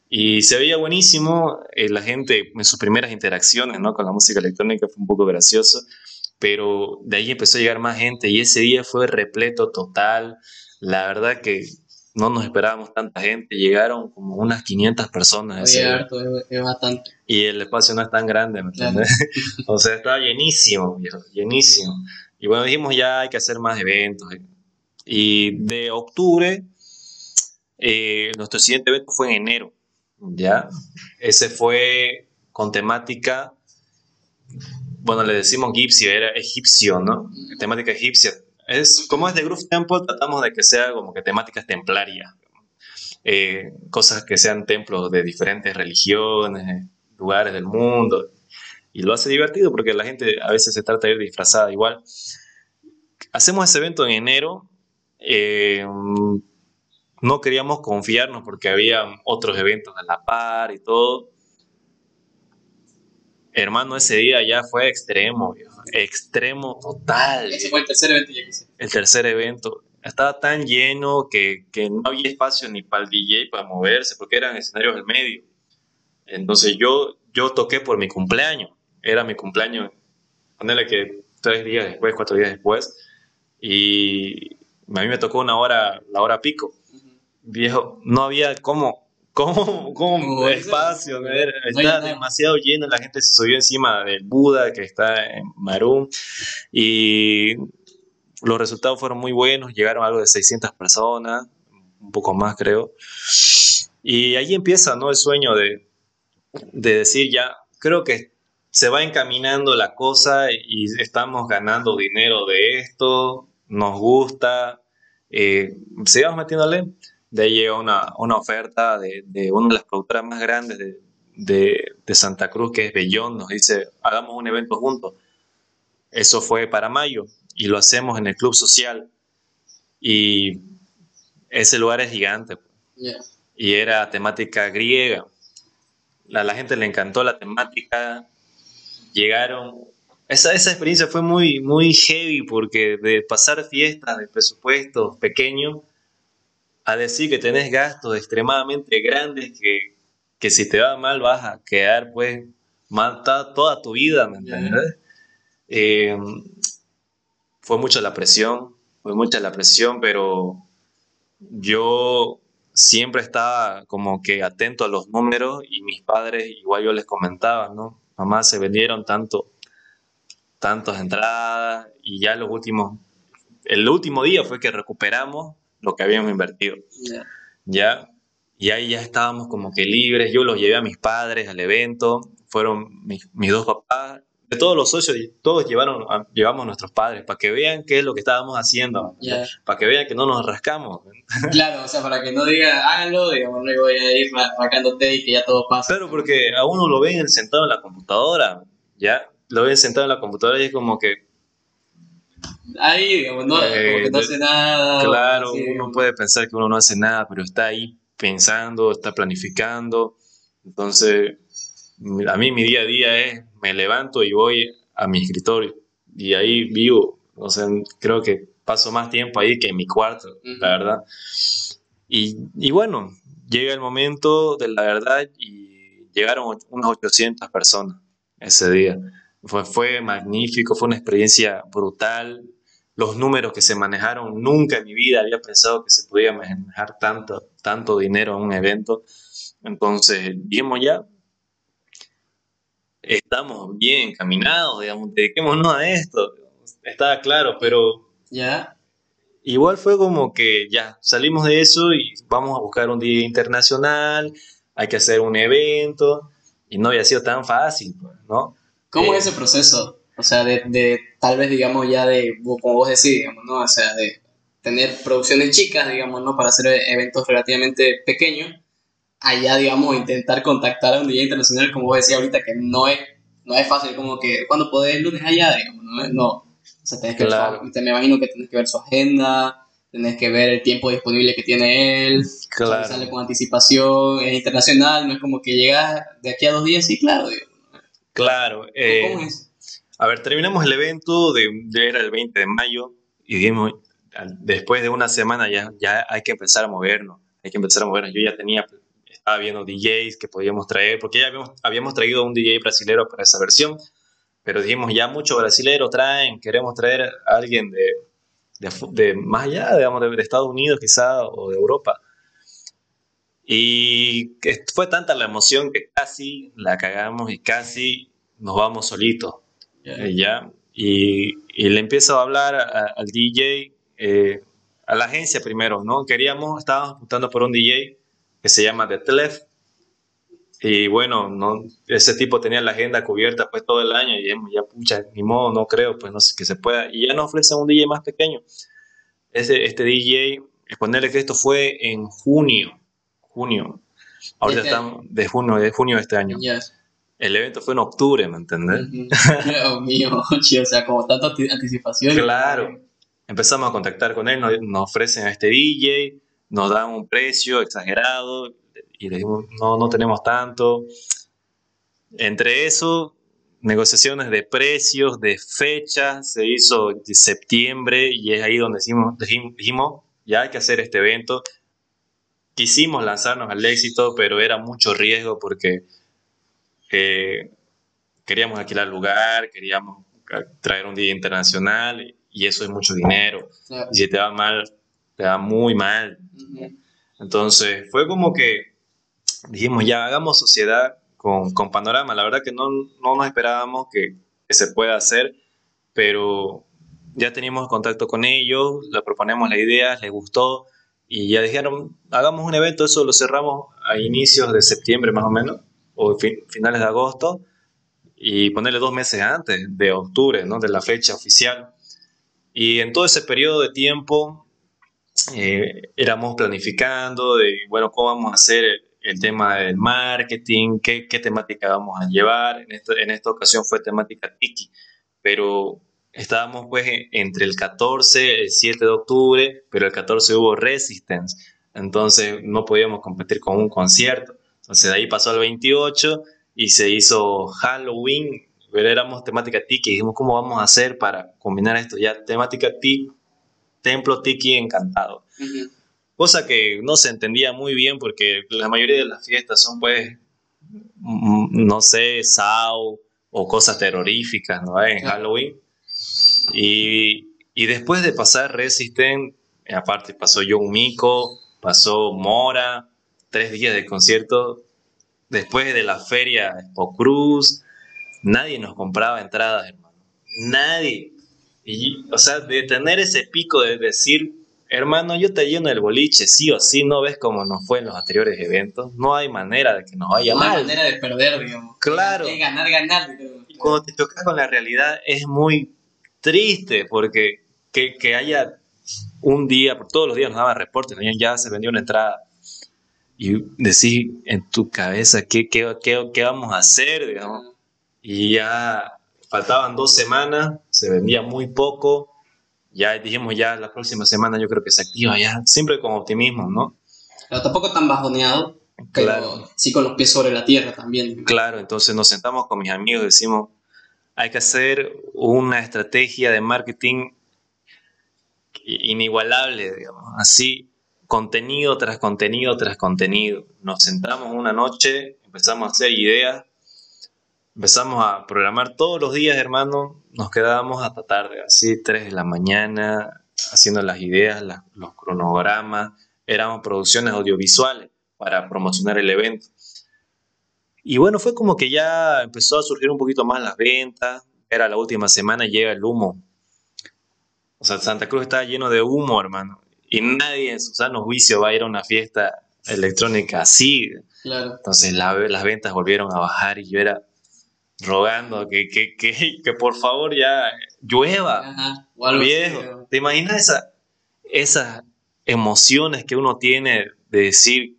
Speaker 2: Y se veía buenísimo, eh, la gente en sus primeras interacciones ¿no? con la música electrónica fue un poco gracioso, pero de ahí empezó a llegar más gente y ese día fue repleto total. La verdad que no nos esperábamos tanta gente, llegaron como unas 500 personas.
Speaker 1: es bastante.
Speaker 2: Y el espacio no es tan grande, ¿me entiendes? [laughs] o sea, estaba llenísimo, llenísimo. Y bueno, dijimos ya hay que hacer más eventos. Y de octubre, eh, nuestro siguiente evento fue en enero, ¿ya? Ese fue con temática, bueno, le decimos egipcio, era egipcio, ¿no? Temática egipcia. Es, como es de Groove Temple, tratamos de que sea como que temáticas templarias. Eh, cosas que sean templos de diferentes religiones, lugares del mundo, y lo hace divertido porque la gente a veces se trata de ir disfrazada igual. Hacemos ese evento en enero. Eh, no queríamos confiarnos porque había otros eventos a la par y todo. Hermano, ese día ya fue extremo, extremo total.
Speaker 1: Ese fue el tercer evento ya que
Speaker 2: El tercer evento. Estaba tan lleno que, que no había espacio ni para el DJ para moverse porque eran escenarios del medio. Entonces yo, yo toqué por mi cumpleaños era mi cumpleaños, ponerle que tres días después, cuatro días después, y a mí me tocó una hora, la hora pico. Viejo, no había cómo, cómo, cómo espacio, estaba demasiado lleno, la gente se subió encima del Buda que está en Marum, y los resultados fueron muy buenos, llegaron a algo de 600 personas, un poco más creo, y ahí empieza ¿no? el sueño de, de decir ya, creo que se va encaminando la cosa y estamos ganando dinero de esto, nos gusta, eh, sigamos metiéndole. De ahí llega una, una oferta de, de, una de las productoras más grandes de, de, de, Santa Cruz, que es Bellón, nos dice, hagamos un evento juntos. Eso fue para mayo y lo hacemos en el Club Social. Y ese lugar es gigante. Y era temática griega. A la gente le encantó la temática, llegaron. Esa, esa experiencia fue muy, muy heavy porque de pasar fiestas de presupuestos pequeños a decir que tenés gastos extremadamente grandes que, que si te va mal vas a quedar pues mal toda tu vida, ¿me entiendes? Eh, fue mucha la presión, fue mucha la presión, pero yo siempre estaba como que atento a los números y mis padres igual yo les comentaba, ¿no? Mamá se vendieron tanto, tantas entradas y ya los últimos, el último día fue que recuperamos lo que habíamos invertido. Ya, y ahí ya estábamos como que libres, yo los llevé a mis padres al evento, fueron mis, mis dos papás, de todos los socios, todos llevaron, llevamos a nuestros padres para que vean qué es lo que estábamos haciendo, para que vean que no nos rascamos. [laughs]
Speaker 1: Claro, o sea, para que no digan, háganlo, digamos, no voy a ir rascándote y que ya todo pasa.
Speaker 2: Claro, porque a uno lo ven sentado en la computadora, ¿ya? Lo ven sentado en la computadora y es como que...
Speaker 1: Ahí, digamos, no, como que no eh, hace nada.
Speaker 2: Claro, uno puede pensar que uno no hace nada, pero está ahí pensando, está planificando. Entonces, a mí mi día a día es, me levanto y voy a mi escritorio y ahí vivo, o sea, creo que paso más tiempo ahí que en mi cuarto, la verdad. Y, bueno, llega el momento de la verdad y llegaron unas 800 personas ese día. Fue, fue magnífico, fue una experiencia brutal. Los números que se manejaron, nunca en mi vida había pensado que se podía manejar tanto, tanto dinero en un evento. Entonces, vimos ya, estamos bien encaminados, digamos, dediquémonos a esto. Estaba claro, pero...
Speaker 1: Ya.
Speaker 2: Igual fue como que ya, salimos de eso y vamos a buscar un día internacional, hay que hacer un evento, y no había sido tan fácil, pues, ¿no?
Speaker 1: ¿Cómo es eh, ese proceso? O sea, de, de, tal vez, digamos, ya de, como vos decís, digamos, ¿no? O sea, de tener producciones chicas, digamos, ¿no? Para hacer eventos relativamente pequeños allá, digamos, intentar contactar a un DJ internacional, como vos decías ahorita, que no es, no es fácil, como que cuando podés el lunes allá, digamos, no, no. O sea, tenés que ver me imagino que tenés que ver su agenda, tenés que ver el tiempo disponible que tiene él, claro. sale con anticipación, es internacional, no es como que llegas de aquí a dos días y claro, digo.
Speaker 2: Claro. Eh, ¿Cómo es? A ver, terminamos el evento, de, era el 20 de mayo, y dijimos, después de una semana ya, ya hay que empezar a movernos, hay que empezar a movernos. Yo ya tenía, estaba viendo DJs que podíamos traer, porque ya habíamos, habíamos traído un DJ brasilero para esa versión, pero dijimos, ya muchos brasileros traen, queremos traer a alguien de, de, de más allá, digamos, de, de Estados Unidos quizá o de Europa. Y fue tanta la emoción que casi la cagamos y casi nos vamos solitos. ¿ya? Y, y, le empiezo a hablar al DJ, eh, a la agencia primero, ¿no? Queríamos, estábamos apuntando por un DJ que se llama The Tlef. Y bueno, no, ese tipo tenía la agenda cubierta pues todo el año y ya pucha, ni modo, no creo, pues no sé que se pueda. Y ya nos ofrecen un DJ más pequeño. Ese, este DJ, ponerle que esto fue en junio, junio. Ahorita este estamos de junio, de junio de este año. El evento fue en octubre, ¿me entendés?
Speaker 1: Dios mío, o sea, como tanta anticipación.
Speaker 2: Claro. Empezamos a contactar con él, nos, nos, ofrecen a este DJ, nos dan un precio exagerado y le dijimos, no, no tenemos tanto. Entre eso, negociaciones de precios, de fechas, se hizo en septiembre y es ahí donde dijimos, dijimos, ya hay que hacer este evento. Quisimos lanzarnos al éxito, pero era mucho riesgo porque eh, queríamos alquilar lugar, queríamos traer un día internacional y eso es mucho dinero. Y si te va mal, te va muy mal. Entonces fue como que dijimos, ya hagamos sociedad con, con Panorama. La verdad que no, no nos esperábamos que, que, se pueda hacer, pero ya teníamos contacto con ellos, le proponemos la idea, les gustó y ya dijeron, hagamos un evento, eso lo cerramos a inicios de septiembre más o menos o finales de agosto y ponerle dos meses antes de octubre, ¿no? de la fecha oficial. Y en todo ese periodo de tiempo eh, éramos planificando de, bueno, cómo vamos a hacer el, tema del marketing, qué, qué, temática vamos a llevar. En esta, en esta ocasión fue temática Tiki, pero estábamos pues entre el 14, el 7 de octubre, pero el 14 hubo Resistance, entonces no podíamos competir con un concierto. Entonces de ahí pasó al 28 y se hizo Halloween, pero éramos temática tiki, dijimos cómo vamos a hacer para combinar esto ya, temática tiki, templo tiki encantado. Cosa que no se entendía muy bien porque la mayoría de las fiestas son pues, no sé, Sao o cosas terroríficas, ¿no? En Halloween. Y, y, después de pasar Resistent, aparte pasó Young Miko, pasó Mora, tres días de concierto, después de la feria Expo Cruz, nadie nos compraba entradas, hermano. Nadie. Y, o sea, de tener ese pico de decir, hermano, yo te lleno el boliche, sí o sí, no ves cómo nos fue en los anteriores eventos, no hay manera de que nos vaya mal. No
Speaker 1: hay manera de perder, digamos.
Speaker 2: Claro.
Speaker 1: Hay ganar, ganar.
Speaker 2: Y cuando te tocas con la realidad es muy triste porque que, que haya un día, por todos los días nos daban reportes, ya se vendió una entrada y decir en tu cabeza qué, qué, qué, qué vamos a hacer, digamos. Y ya faltaban dos semanas, se vendía muy poco, ya dijimos ya la próxima semana yo creo que se activa ya, siempre con optimismo, ¿no?
Speaker 1: Pero tampoco tan bajoneado, claro. sí con los pies sobre la tierra también.
Speaker 2: Claro, entonces nos sentamos con mis amigos y decimos, hay que hacer una estrategia de marketing inigualable, digamos, así contenido tras contenido tras contenido. Nos sentamos una noche, empezamos a hacer ideas, empezamos a programar todos los días, hermano, nos quedábamos hasta tarde, así 3 de la mañana, haciendo las ideas, los cronogramas, éramos producciones audiovisuales para promocionar el evento. Y bueno, fue como que ya empezó a surgir un poquito más las ventas, era la última semana llega el humo. O sea, Santa Cruz estaba lleno de humo, hermano y nadie en su sano juicio va a ir a una fiesta electrónica así.
Speaker 1: Claro.
Speaker 2: Entonces las ventas volvieron a bajar y yo era rogando que, que, que, que por favor ya llueva. Ajá, viejo. ¿Te imaginas esa, esas emociones que uno tiene de decir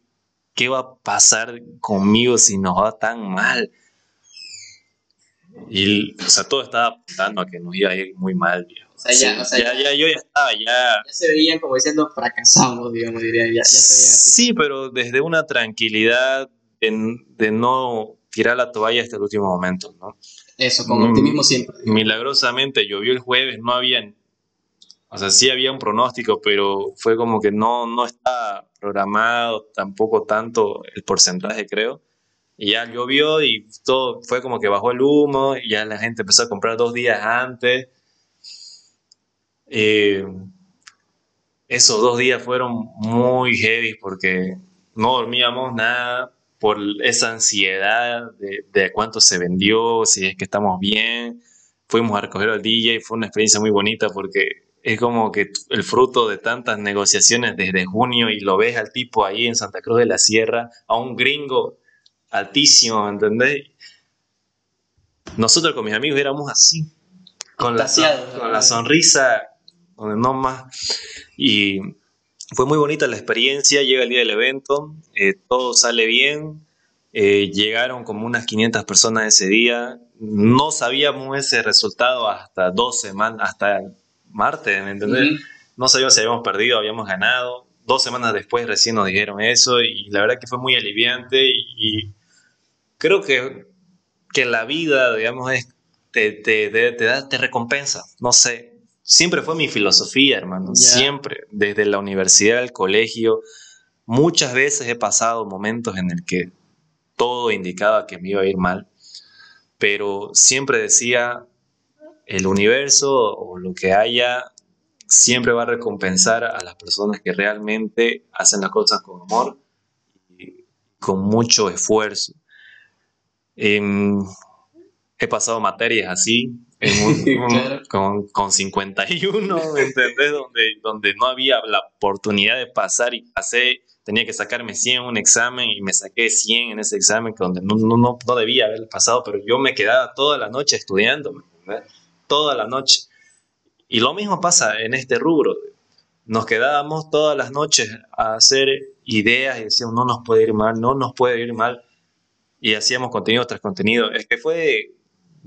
Speaker 2: qué va a pasar conmigo si nos va tan mal? Y, o sea, todo estaba apuntando a que nos iba a ir muy mal, viejo.
Speaker 1: O sea, ya, o sea,
Speaker 2: ya, ya, yo ya estaba, ya.
Speaker 1: Ya se veían como diciendo fracasados, digamos, diría. Ya, ya se veían así.
Speaker 2: Sí, pero desde una tranquilidad de, de no tirar la toalla hasta el último momento, ¿no?
Speaker 1: Eso, con optimismo siempre.
Speaker 2: Milagrosamente llovió el jueves, no había o sea, sí había un pronóstico, pero fue como que no, no está programado tampoco tanto el porcentaje, creo. Y ya llovió y todo fue como que bajó el humo y ya la gente empezó a comprar dos días antes. Eh, esos dos días fueron muy heavy porque no dormíamos nada por esa ansiedad de, de cuánto se vendió, si es que estamos bien. Fuimos a recoger al DJ, fue una experiencia muy bonita porque es como que el fruto de tantas negociaciones desde junio y lo ves al tipo ahí en Santa Cruz de la Sierra, a un gringo altísimo, ¿entendés? Nosotros con mis amigos éramos así, con, la, con la sonrisa, no más. Y fue muy bonita la experiencia, llega el día del evento, eh, todo sale bien, eh, llegaron como unas 500 personas ese día, no sabíamos ese resultado hasta dos semanas, hasta martes, ¿me entendés? No sabíamos si habíamos perdido, habíamos ganado. Dos semanas después recién nos dijeron eso y la verdad que fue muy aliviante y, creo que, que la vida, digamos, es, te, te, te, da, te recompensa. No sé, siempre fue mi filosofía, hermano. Siempre, desde la universidad, el colegio, muchas veces he pasado momentos en el que todo indicaba que me iba a ir mal, pero siempre decía, el universo o lo que haya siempre va a recompensar a las personas que realmente hacen las cosas con amor y con mucho esfuerzo. Em, he pasado materias así, [laughs] con, con, 51, ¿me entendés? Donde, donde no había la oportunidad de pasar y pasé, tenía que sacarme 100 en un examen y me saqué 100 en ese examen donde no, no, no, debía haber pasado, pero yo me quedaba toda la noche estudiando, ¿me entendés? toda la noche. Y lo mismo pasa en este rubro. Nos quedábamos todas las noches a hacer ideas y decíamos, no nos puede ir mal, no nos puede ir mal. Y hacíamos contenido tras contenido. Es que fue,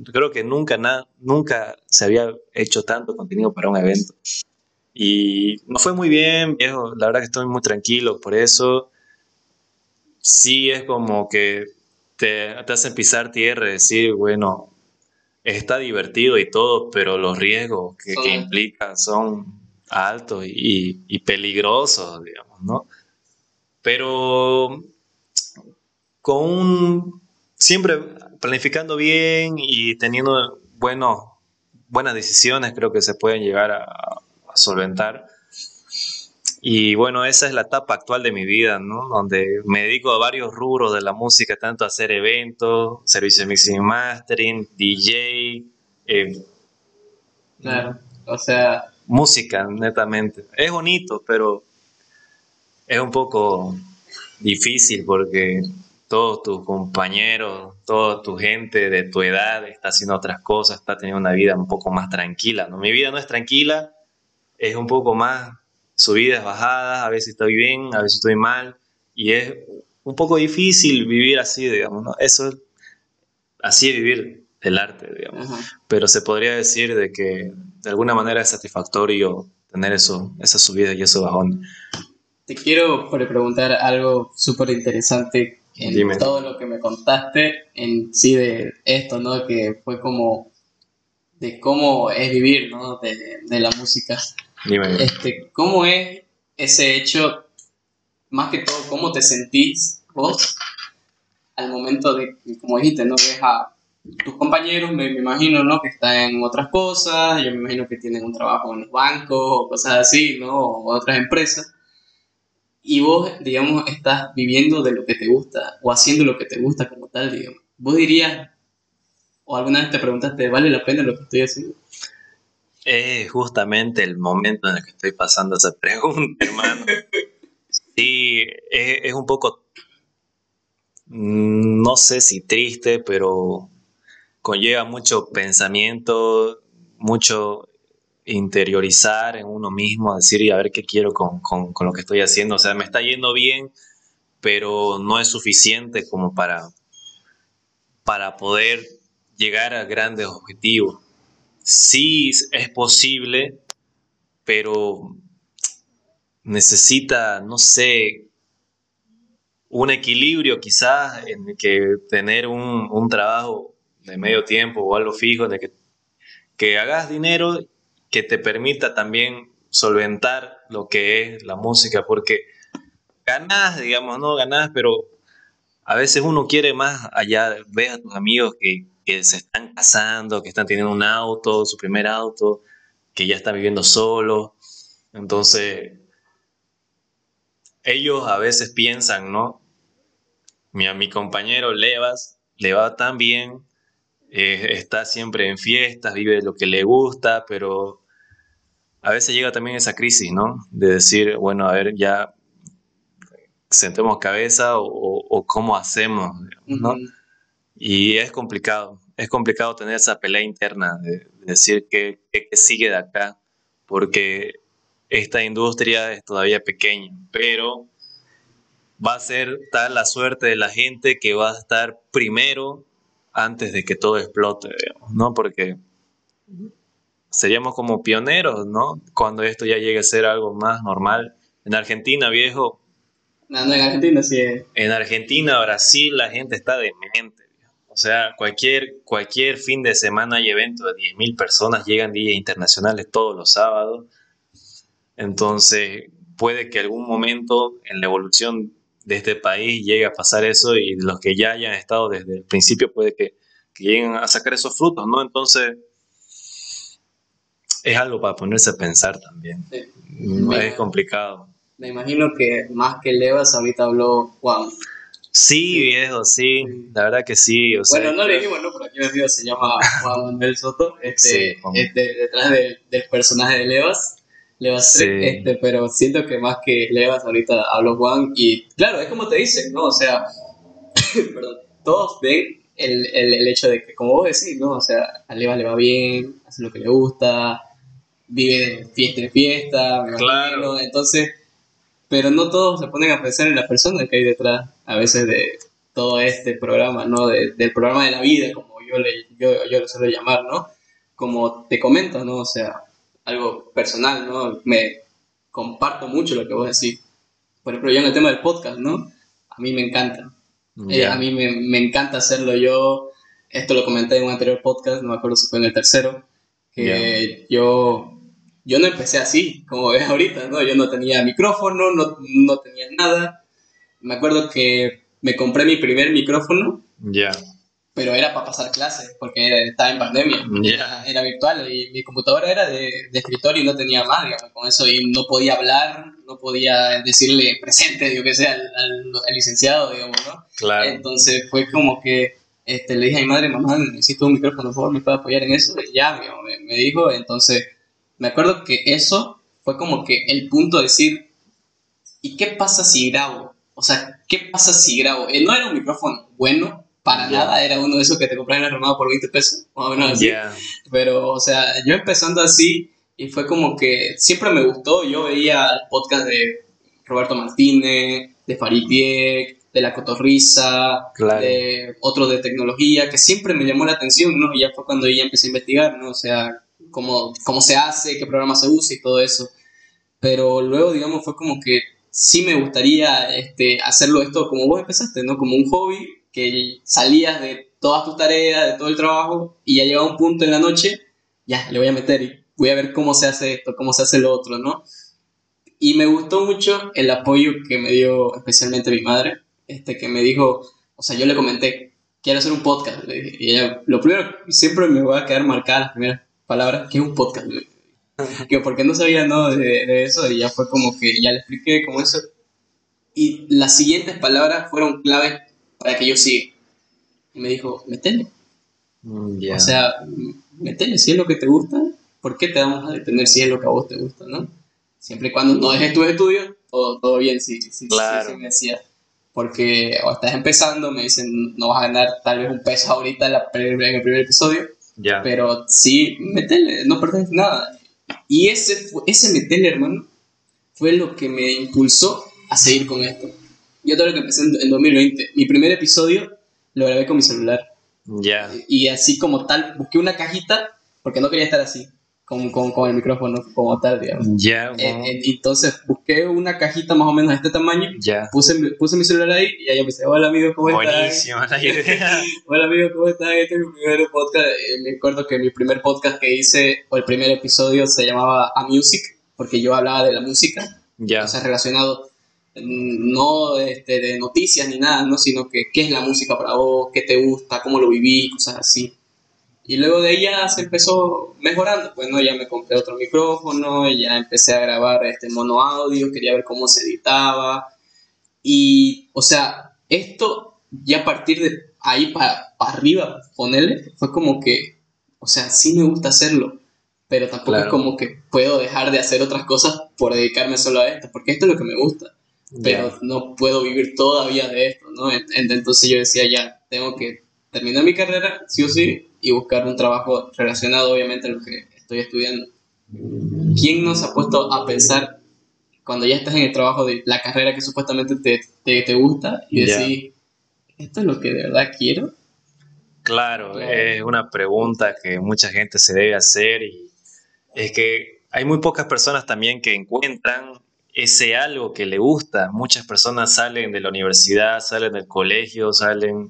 Speaker 2: creo que nunca, nada, nunca se había hecho tanto contenido para un evento. Y nos fue muy bien, viejo. La verdad que estoy muy tranquilo por eso. Sí es como que te, te hacen pisar tierra y decir, bueno, está divertido y todo, pero los riesgos que, que implican son altos y, peligrosos, digamos, ¿no? Pero con siempre planificando bien y teniendo bueno, buenas decisiones, creo que se pueden llegar a, a solventar. Y bueno, esa es la etapa actual de mi vida, ¿no? Donde me dedico a varios rubros de la música, tanto a hacer eventos, servicios de mixing y mastering, DJ.
Speaker 1: Eh, claro, o sea...
Speaker 2: Música, netamente. Es bonito, pero es un poco difícil porque todos tus compañeros, toda tu gente de tu edad está haciendo otras cosas, está teniendo una vida un poco más tranquila, ¿no? Mi vida no es tranquila, es un poco más subidas, bajadas, a veces estoy bien, a veces estoy mal, y es un poco difícil vivir así, digamos, ¿no? Eso es, así es vivir el arte, digamos. Pero se podría decir de que de alguna manera es satisfactorio tener eso, esa subida y eso bajón.
Speaker 1: Te quiero preguntar algo súper interesante en todo lo que me contaste en sí de esto, ¿no? Que fue como de cómo es vivir, ¿no? De, de la música. Este, ¿Cómo es ese hecho, más que todo, cómo te sentís vos al momento de, como dijiste, ¿no? Ves a tus compañeros, me, imagino, ¿no? Que están en otras cosas, yo me imagino que tienen un trabajo en los bancos o cosas así, ¿no? O otras empresas. Y vos, digamos, estás viviendo de lo que te gusta o haciendo lo que te gusta como tal, digamos. Vos dirías, o alguna vez te preguntaste, ¿vale la pena lo que estoy haciendo?
Speaker 2: Es justamente el momento en el que estoy pasando esa pregunta, hermano. [laughs] Sí, es, un poco, mm, no sé si triste, pero conlleva mucho pensamiento, mucho interiorizar en uno mismo, decir, y a ver qué quiero con, con, con, lo que estoy haciendo. O sea, me está yendo bien, pero no es suficiente como para, para poder llegar a grandes objetivos sí es posible, pero necesita, no sé, un equilibrio quizás en que tener un, trabajo de medio tiempo o algo fijo, de que, que hagas dinero que te permita también solventar lo que es la música, porque ganas, digamos, no ganas, pero a veces uno quiere más allá, ves a tus amigos que, se están casando, que están teniendo un auto, su primer auto, que ya están viviendo solos, entonces ellos a veces piensan, ¿no? Mi, mi compañero Levas le va tan bien, eh, está siempre en fiestas, vive lo que le gusta, pero a veces llega también esa crisis, ¿no? De decir, bueno, a ver, ya sentemos cabeza o, cómo hacemos, ¿no? Y es complicado, es complicado tener esa pelea interna de, decir qué, sigue de acá, porque esta industria es todavía pequeña, pero va a ser tal la suerte de la gente que va a estar primero antes de que todo explote, ¿no? Porque seríamos como pioneros, ¿no? Cuando esto ya llegue a ser algo más normal. En Argentina, viejo.
Speaker 1: No, no, en Argentina sí
Speaker 2: En Argentina, Brasil, la gente está demente. O sea, cualquier, cualquier fin de semana hay eventos de 10.000 personas, llegan días internacionales todos los sábados. Entonces, puede que algún momento en la evolución de este país llegue a pasar eso y los que ya hayan estado desde el principio puede que, que lleguen a sacar esos frutos, ¿no? Entonces, es algo para ponerse a pensar también. es complicado.
Speaker 1: Me imagino que más que Levas ahorita habló Juan.
Speaker 2: Sí, viejo, sí, la verdad que sí.
Speaker 1: bueno, no le dijimos, ¿no? Pero aquí mi amigo se llama Juan Manuel Soto, [laughs] este, este detrás del personaje de Levas. Levas este, pero siento que más que Levas ahorita habló Juan y claro, es como te dicen, ¿no? O sea, [laughs] perdón, todos ven el, el, el, hecho de que, como vos decís, ¿no? O sea, a Levas le va bien, hace lo que le gusta, vive de fiesta en fiesta, claro. entonces, pero no todos se ponen a pensar en la persona que hay detrás, a veces de todo este programa, ¿no? del programa de la vida, como yo, le, yo, yo lo suelo llamar, ¿no? Como te comento, ¿no? O sea, algo personal, ¿no? Me comparto mucho lo que vos decís. Por ejemplo, yo en el tema del podcast, ¿no? A mí me encanta. Eh, a mí me, me, encanta hacerlo yo. Esto lo comenté en un anterior podcast, no me acuerdo si fue en el tercero, que yo yo no empecé así, como ves ahorita, ¿no? Yo no tenía micrófono, no, no tenía nada. Me acuerdo que me compré mi primer micrófono.
Speaker 2: Ya.
Speaker 1: Pero era para pasar clases, porque estaba en pandemia.
Speaker 2: Ya.
Speaker 1: Era, virtual y mi computadora era de, de, escritorio y no tenía más, digamos, con eso. Y no podía hablar, no podía decirle presente, yo que sé, al, al, licenciado, digamos, ¿no?
Speaker 2: Claro.
Speaker 1: Entonces fue como que este, le dije a mi madre, mamá, necesito un micrófono, por favor, ¿me puede apoyar en eso? Y ya, me, me dijo, entonces me acuerdo que eso fue como que el punto de decir, ¿y qué pasa si grabo? O sea, ¿qué pasa si grabo? Eh, no era un micrófono bueno, para nada, era uno de esos que te la remada por 20 pesos, más o menos así. Pero, o sea, yo empezando así, y fue como que siempre me gustó, yo veía el podcast de Roberto Martínez, de Farid de La Cotorrisa, de otro de tecnología, que siempre me llamó la atención, ¿no? Y ya fue cuando ya empecé a investigar, ¿no? O sea, cómo, cómo se hace, qué programa se usa y todo eso. Pero luego, digamos, fue como que sí me gustaría este, hacerlo esto como vos empezaste, ¿no? Como un hobby, que salías de todas tus tareas, de todo el trabajo, y ya llegaba un punto en la noche, ya, le voy a meter y voy a ver cómo se hace esto, cómo se hace lo otro, ¿no? Y me gustó mucho el apoyo que me dio especialmente mi madre, este, que me dijo, o sea, yo le comenté, quiero hacer un podcast, y ella, lo primero, siempre me voy a quedar marcada las primeras palabra, que es un podcast. que porque no sabía ¿no? De, eso y ya fue como que ya le expliqué como eso. Y las siguientes palabras fueron claves para que yo siga. Y me dijo, metele. Mm, o sea, metele, si es lo que te gusta, ¿por qué te vamos a detener si es lo que a vos te gusta, no? Siempre y cuando no dejes tus estudios, todo, todo bien, sí, sí,
Speaker 2: claro.
Speaker 1: me decía. Porque o estás empezando, me dicen, no vas a ganar tal vez un peso ahorita en, la, en el primer episodio, pero sí, metele, no perdés nada. Y ese, ese metele, hermano, fue lo que me impulsó a seguir con esto. Yo todo lo que empecé en, 2020. Mi primer episodio lo grabé con mi celular.
Speaker 2: Ya.
Speaker 1: Y así como tal, busqué una cajita, porque no quería estar así, con, con, con, el micrófono como tal, digamos.
Speaker 2: Ya.
Speaker 1: entonces busqué una cajita más o menos de este tamaño.
Speaker 2: Ya.
Speaker 1: Puse, puse mi celular ahí y ahí empecé, hola amigo, ¿cómo estás?
Speaker 2: Buenísima la idea. [laughs]
Speaker 1: hola amigo, ¿cómo estás? Este es mi primer podcast. Eh, me acuerdo que mi primer podcast que hice, o el primer episodio, se llamaba A Music, porque yo hablaba de la música.
Speaker 2: Ya.
Speaker 1: O sea, relacionado no este, de noticias ni nada, ¿no? sino que qué es la música para vos, qué te gusta, cómo lo viví, cosas así. Y luego de ella se empezó mejorando, pues no, ya me compré otro micrófono, ya empecé a grabar este mono audio, quería ver cómo se editaba. Y, o sea, esto ya a partir de ahí para arriba, ponerle, fue como que, o sea, sí me gusta hacerlo, pero tampoco es como que puedo dejar de hacer otras cosas por dedicarme solo a esto, porque esto es lo que me gusta, pero no puedo vivir todavía de esto, ¿no? Entonces yo decía, ya, tengo que terminar mi carrera, sí o sí, y buscar un trabajo relacionado obviamente a lo que estoy estudiando. ¿Quién nos ha puesto a pensar cuando ya estás en el trabajo de la carrera que supuestamente te, te, te gusta y decir, ¿esto es lo que de verdad quiero?
Speaker 2: Claro, es una pregunta que mucha gente se debe hacer y es que hay muy pocas personas también que encuentran ese algo que le gusta. Muchas personas salen de la universidad, salen del colegio, salen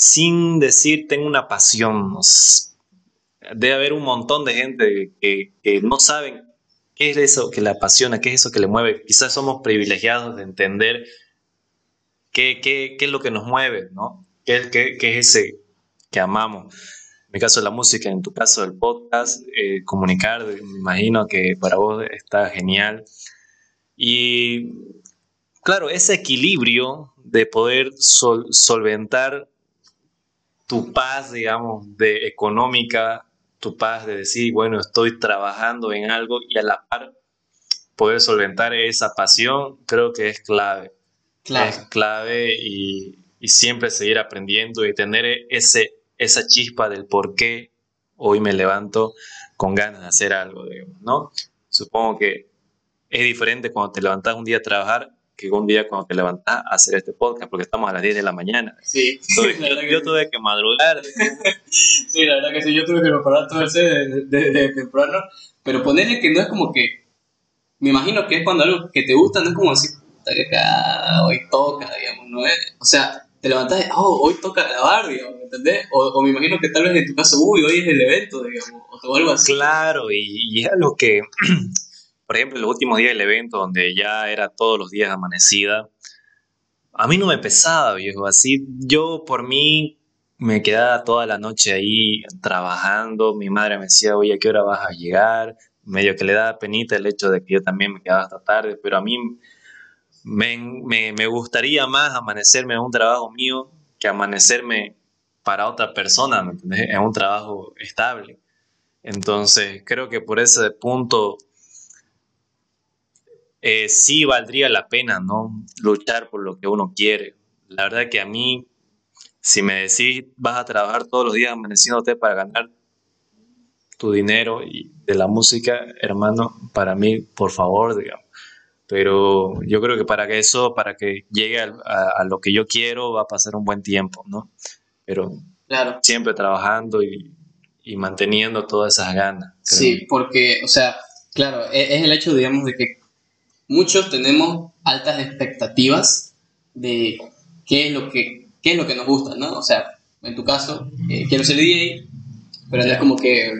Speaker 2: sin decir tengo una pasión. Debe haber un montón de gente que, no saben qué es eso que le apasiona, qué es eso que le mueve. Quizás somos privilegiados de entender qué, qué, qué es lo que nos mueve, ¿no? ¿Qué, qué, qué es ese que amamos? En mi caso la música, en tu caso el podcast, eh, comunicar, me imagino que para vos está genial. Y claro, ese equilibrio de poder solventar tu paz, digamos, de económica, tu paz de decir, bueno, estoy trabajando en algo y a la par poder solventar esa pasión, creo que es clave. Es clave y, siempre seguir aprendiendo y tener ese, esa chispa del por qué hoy me levanto con ganas de hacer algo, ¿no? Supongo que es diferente cuando te levantas un día a trabajar que un día cuando te levantas a hacer este podcast, porque estamos a las 10 de la mañana.
Speaker 1: Sí.
Speaker 2: yo, tuve que madrugar. [laughs]
Speaker 1: sí, la verdad que sí, yo tuve que preparar todo ese de, de, temprano, pero ponerle que no es como que, me imagino que es cuando algo que te gusta, no es como decir, que hoy toca, digamos, ¿no es? O sea, te levantas y, oh, hoy toca grabar, digamos, ¿me entendés? O, o, me imagino que tal vez en tu caso, uy, hoy es el evento, digamos, o algo así.
Speaker 2: Claro, y, y es algo que [clears throat] por ejemplo, los últimos días del evento, donde ya era todos los días amanecida, a mí no me pesaba, viejo. Así, yo por mí me quedaba toda la noche ahí trabajando. Mi madre me decía, oye, ¿a qué hora vas a llegar? Medio que le daba penita el hecho de que yo también me quedaba hasta tarde, pero a mí me, gustaría más amanecerme en un trabajo mío que amanecerme para otra persona, ¿me? En un trabajo estable. Entonces, creo que por ese punto eh, sí valdría la pena, ¿no? Luchar por lo que uno quiere. La verdad que a mí, si me decís, vas a trabajar todos los días amaneciéndote para ganar tu dinero y de la música, hermano, para mí, por favor, digamos. Pero yo creo que para que eso, para que llegue a, lo que yo quiero, va a pasar un buen tiempo, ¿no? Pero
Speaker 1: claro.
Speaker 2: siempre trabajando y, manteniendo todas esas ganas.
Speaker 1: Sí, porque, o sea, claro, es, es el hecho, digamos, de que muchos tenemos altas expectativas de qué es lo que, es lo que nos gusta, ¿no? O sea, en tu caso, eh, quiero ser DJ, pero no es como que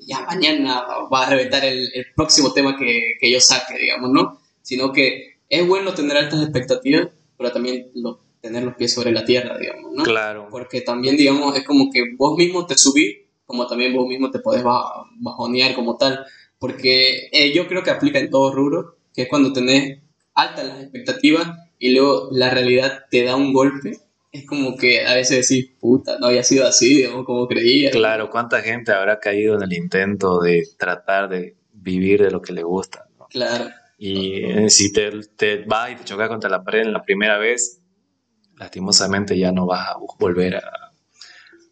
Speaker 1: ya mañana va a reventar el, próximo tema que, yo saque, digamos, ¿no? Sino que es bueno tener altas expectativas, pero también tener los pies sobre la tierra, digamos, ¿no?
Speaker 2: Claro.
Speaker 1: Porque también, digamos, es como que vos mismo te subís, como también vos mismo te podés bajonear como tal, porque eh, yo creo que aplica en todo rubro, que es cuando tenés altas las expectativas y luego la realidad te da un golpe, es como que a veces decís, puta, no había sido así, digamos, como creía.
Speaker 2: Claro, ¿cuánta gente habrá caído en el intento de tratar de vivir de lo que le gusta?
Speaker 1: Claro.
Speaker 2: Y eh, si te, te vas y te chocas contra la pared en la primera vez, lastimosamente ya no vas a volver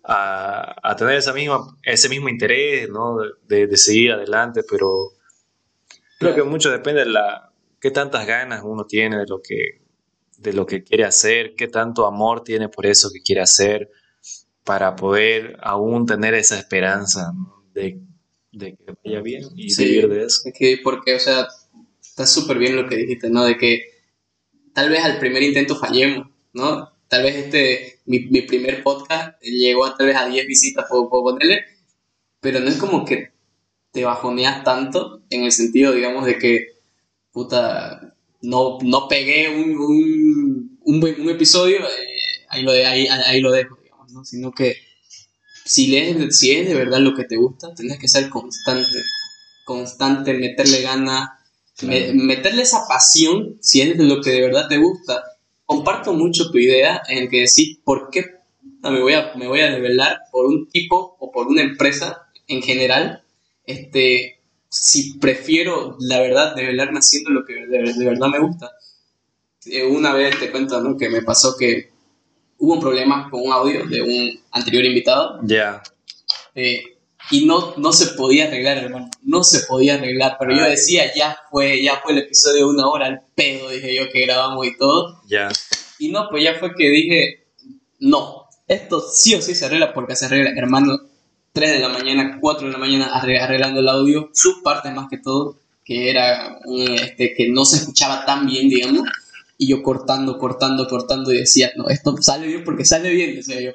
Speaker 2: a, a, tener esa misma, ese mismo interés, ¿no? De, de seguir adelante, pero Creo que mucho depende de la qué tantas ganas uno tiene de lo que de lo que quiere hacer, qué tanto amor tiene por eso que quiere hacer para poder aún tener esa esperanza de de que vaya bien y vivir de eso.
Speaker 1: Que porque, o sea, está súper bien lo que dijiste, ¿no? De que tal vez al primer intento fallemos, ¿no? Tal vez este, mi, mi primer podcast llegó a tal vez a 10 visitas, puedo, puedo ponerle, pero no es como que te bajoneas tanto en el sentido, digamos, de que, puta, no, no pegué un, un, un, episodio, eh, ahí, lo de, ahí, ahí lo dejo, digamos, ¿no? Sino que si, lees, si es de verdad lo que te gusta, tienes que ser constante, constante, meterle gana, meterle esa pasión, si es lo que de verdad te gusta. Comparto mucho tu idea en que decís, ¿por qué me voy a, me voy a develar por un tipo o por una empresa en general? Este, si prefiero, la verdad, develarme haciendo lo que de, verdad me gusta. Eh, una vez te cuento ¿no? que me pasó que hubo un problema con un audio de un anterior invitado.
Speaker 2: Ya.
Speaker 1: Eh, y no, no se podía arreglar, hermano. No se podía arreglar. Pero yo decía, ya fue, ya fue el episodio de una hora al pedo, dije yo, que grabamos y todo.
Speaker 2: Ya.
Speaker 1: Y no, pues ya fue que dije, no, esto sí o sí se arregla porque se arregla, hermano. 3 de la mañana, 4 de la mañana arreglando el audio, sus partes más que todo, que era este, que no se escuchaba tan bien, digamos y yo cortando, cortando, cortando y decía, no, esto sale bien porque sale bien, decía yo.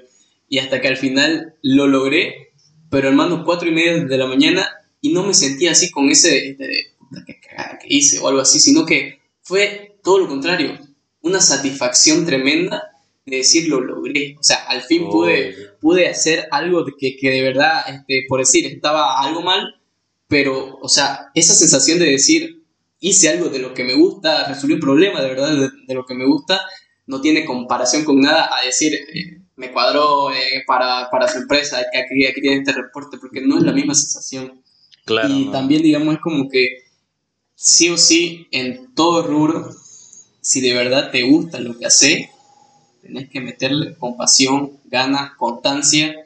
Speaker 1: Y hasta que al final lo logré, pero hermano, cuatro y media de la mañana y no me sentía así con ese de, que cagada que hice o algo así, sino que fue todo lo contrario, una satisfacción tremenda de decir lo logré. O sea, al fin pude, pude hacer algo que, que de verdad, este, por decir, estaba algo mal, pero, o sea, esa sensación de decir, hice algo de lo que me gusta, resolví un problema de verdad de, lo que me gusta, no tiene comparación con nada a decir, eh, me cuadró eh, para, para, su empresa, que aquí, aquí tiene este reporte, porque no es la misma sensación.
Speaker 2: Claro,
Speaker 1: y también, digamos, es como que sí o sí, en todo rubro, si de verdad te gusta lo que haces, tenés que meterle compasión, ganas, constancia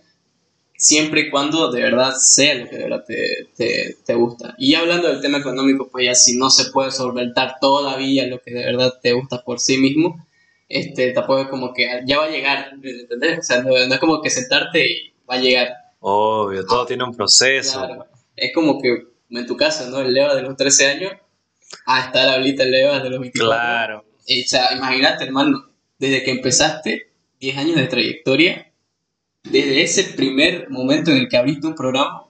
Speaker 1: siempre y cuando de verdad sea lo que de verdad te, te, gusta. Y hablando del tema económico, pues ya si no se puede solventar todavía lo que de verdad te gusta por sí mismo, este, tampoco es como que ya va a llegar, ¿entendés? O sea, no, es como que sentarte y va a llegar.
Speaker 2: Obvio, todo tiene un proceso.
Speaker 1: Claro. Es como que en tu caso, ¿no? El Leva de los 13 años a estar ahorita el Leva de los 24.
Speaker 2: Claro.
Speaker 1: o sea, imagínate, hermano, desde que empezaste, 10 años de trayectoria, desde ese primer momento en el que abriste un programa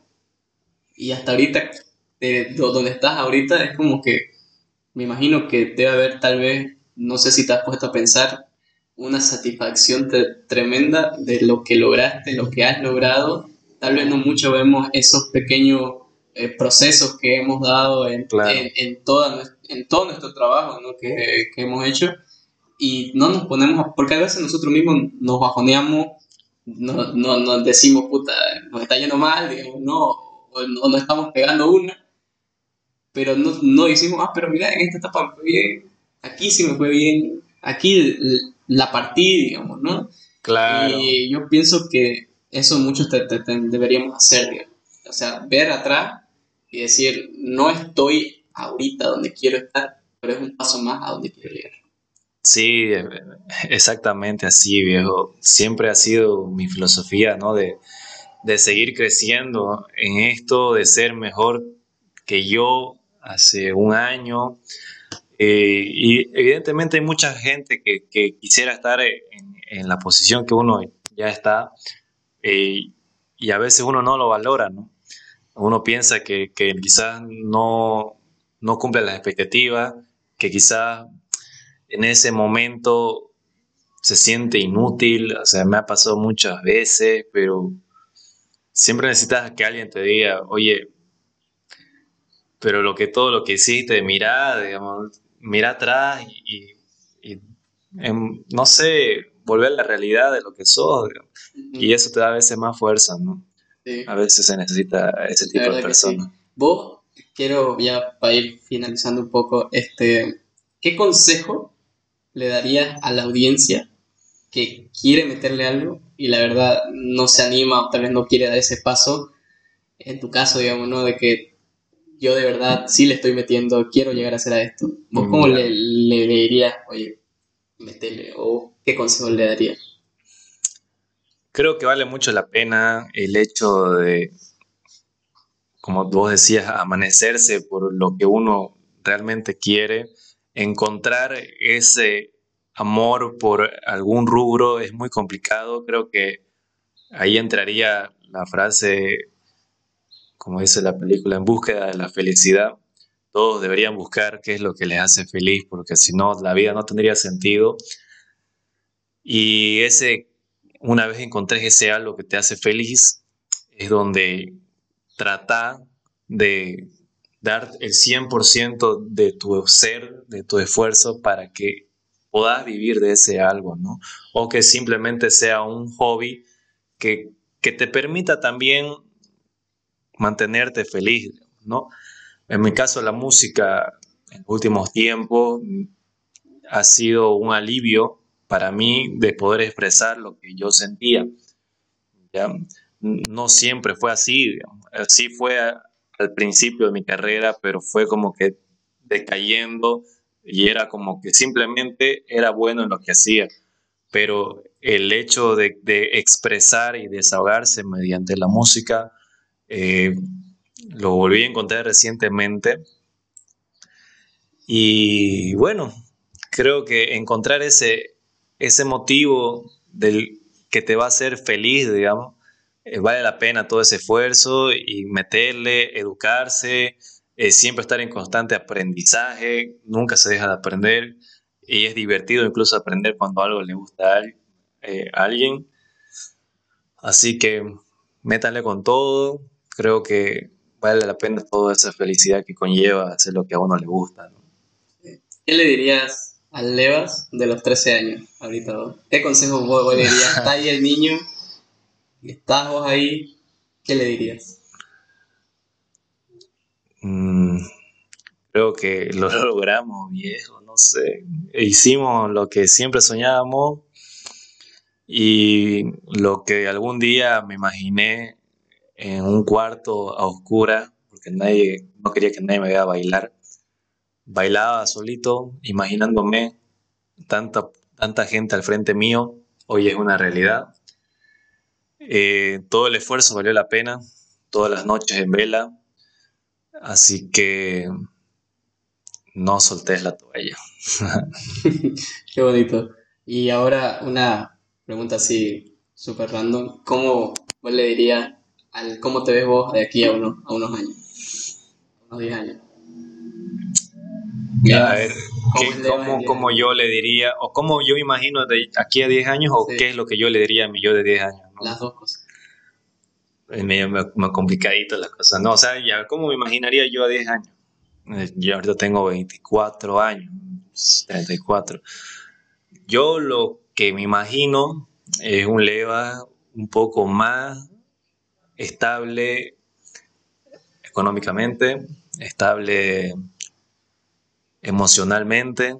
Speaker 1: y hasta ahorita, de donde estás ahorita, es como que me imagino que debe haber tal vez, no sé si te has puesto a pensar, una satisfacción tremenda de lo que lograste, lo que has logrado. Tal vez no mucho vemos esos pequeños eh, procesos que hemos dado en, en, en, en todo nuestro trabajo ¿no? que, que hemos hecho y no nos ponemos, porque a veces nosotros mismos nos bajoneamos no, no, no decimos, puta, nos está yendo mal, digamos, no, o no, estamos pegando una, pero no, no decimos, ah, pero mira, en esta etapa me fue bien, aquí sí me fue bien, aquí la partí, digamos, ¿no?
Speaker 2: Claro.
Speaker 1: Y yo pienso que eso muchos deberíamos hacer, digamos. O sea, ver atrás y decir, no estoy ahorita donde quiero estar, pero es un paso más a donde quiero llegar.
Speaker 2: Sí, exactamente así, viejo. Siempre ha sido mi filosofía, ¿no? De, seguir creciendo en esto, de ser mejor que yo hace un año. Eh, y evidentemente hay mucha gente que, quisiera estar en, la posición que uno ya está eh, y a veces uno no lo valora, ¿no? Uno piensa que, quizás no, no cumple las expectativas, que quizás en ese momento se siente inútil, o sea, me ha pasado muchas veces, pero siempre necesitas que alguien te diga, oye, pero lo que todo lo que hiciste, mira, digamos, mira atrás y, no sé, volver a la realidad de lo que sos, y eso te da a veces más fuerza, ¿no? A veces se necesita ese tipo de personas.
Speaker 1: Vos, quiero ya para ir finalizando un poco, este, ¿qué consejo le darías a la audiencia que quiere meterle algo y la verdad no se anima o tal vez no quiere dar ese paso? En tu caso, digamos, ¿no? De que yo de verdad sí le estoy metiendo, quiero llegar a hacer a esto. ¿Vos cómo le, le, dirías, oye, metele? ¿O qué consejo le darías?
Speaker 2: Creo que vale mucho la pena el hecho de como vos decías, amanecerse por lo que uno realmente quiere, encontrar ese amor por algún rubro es muy complicado. Creo que ahí entraría la frase, como dice la película, en búsqueda de la felicidad. Todos deberían buscar qué es lo que les hace feliz, porque si no, la vida no tendría sentido. Y ese, una vez encontrés ese algo que te hace feliz, es donde trata de dar el 100% de tu ser, de tu esfuerzo para que puedas vivir de ese algo, ¿no? O que simplemente sea un hobby que, que te permita también mantenerte feliz, ¿no? En mi caso, la música en los últimos tiempos ha sido un alivio para mí de poder expresar lo que yo sentía. ¿ya? no siempre fue así. Así fue al principio de mi carrera, pero fue como que decayendo y era como que simplemente era bueno en lo que hacía. Pero el hecho de, expresar y desahogarse mediante la música eh, lo volví a encontrar recientemente. Y bueno, creo que encontrar ese, ese motivo del que te va a hacer feliz, digamos, eh, vale la pena todo ese esfuerzo y meterle, educarse, eh, siempre estar en constante aprendizaje, nunca se deja de aprender y es divertido incluso aprender cuando algo le gusta a, eh, alguien. Así que métanle con todo, creo que vale la pena toda esa felicidad que conlleva hacer lo que a uno le gusta.
Speaker 1: ¿Qué le dirías al Levas de los 13 años ahorita? ¿Qué consejo vos, le dirías? [laughs] Está ahí el niño estás vos ahí, ¿qué le dirías?
Speaker 2: Mm, creo que lo [laughs] logramos, viejo, no sé. Hicimos lo que siempre soñábamos y lo que algún día me imaginé en un cuarto a oscura, porque nadie, no quería que nadie me vea bailar. Bailaba solito, imaginándome tanta, tanta gente al frente mío. Hoy es una realidad. Eh, todo el esfuerzo valió la pena, todas las noches en vela, así que no soltés la toalla. [laughs]
Speaker 1: Qué bonito. Y ahora una pregunta así súper random. ¿Cómo le dirías al cómo te ves vos de aquí a, uno, a unos años? unos 10 años.
Speaker 2: A ver, ¿cómo, yo le diría, o cómo yo imagino de aquí a 10 años, o qué es lo que yo le diría a mi yo de 10 años?
Speaker 1: Las dos cosas.
Speaker 2: Es medio más complicadito las cosas. No, o sea, ya, ¿cómo me imaginaría yo a 10 años? Eh, yo ahorita tengo 24 años, 34. Yo lo que me imagino es un leva un poco más estable económicamente, estable emocionalmente.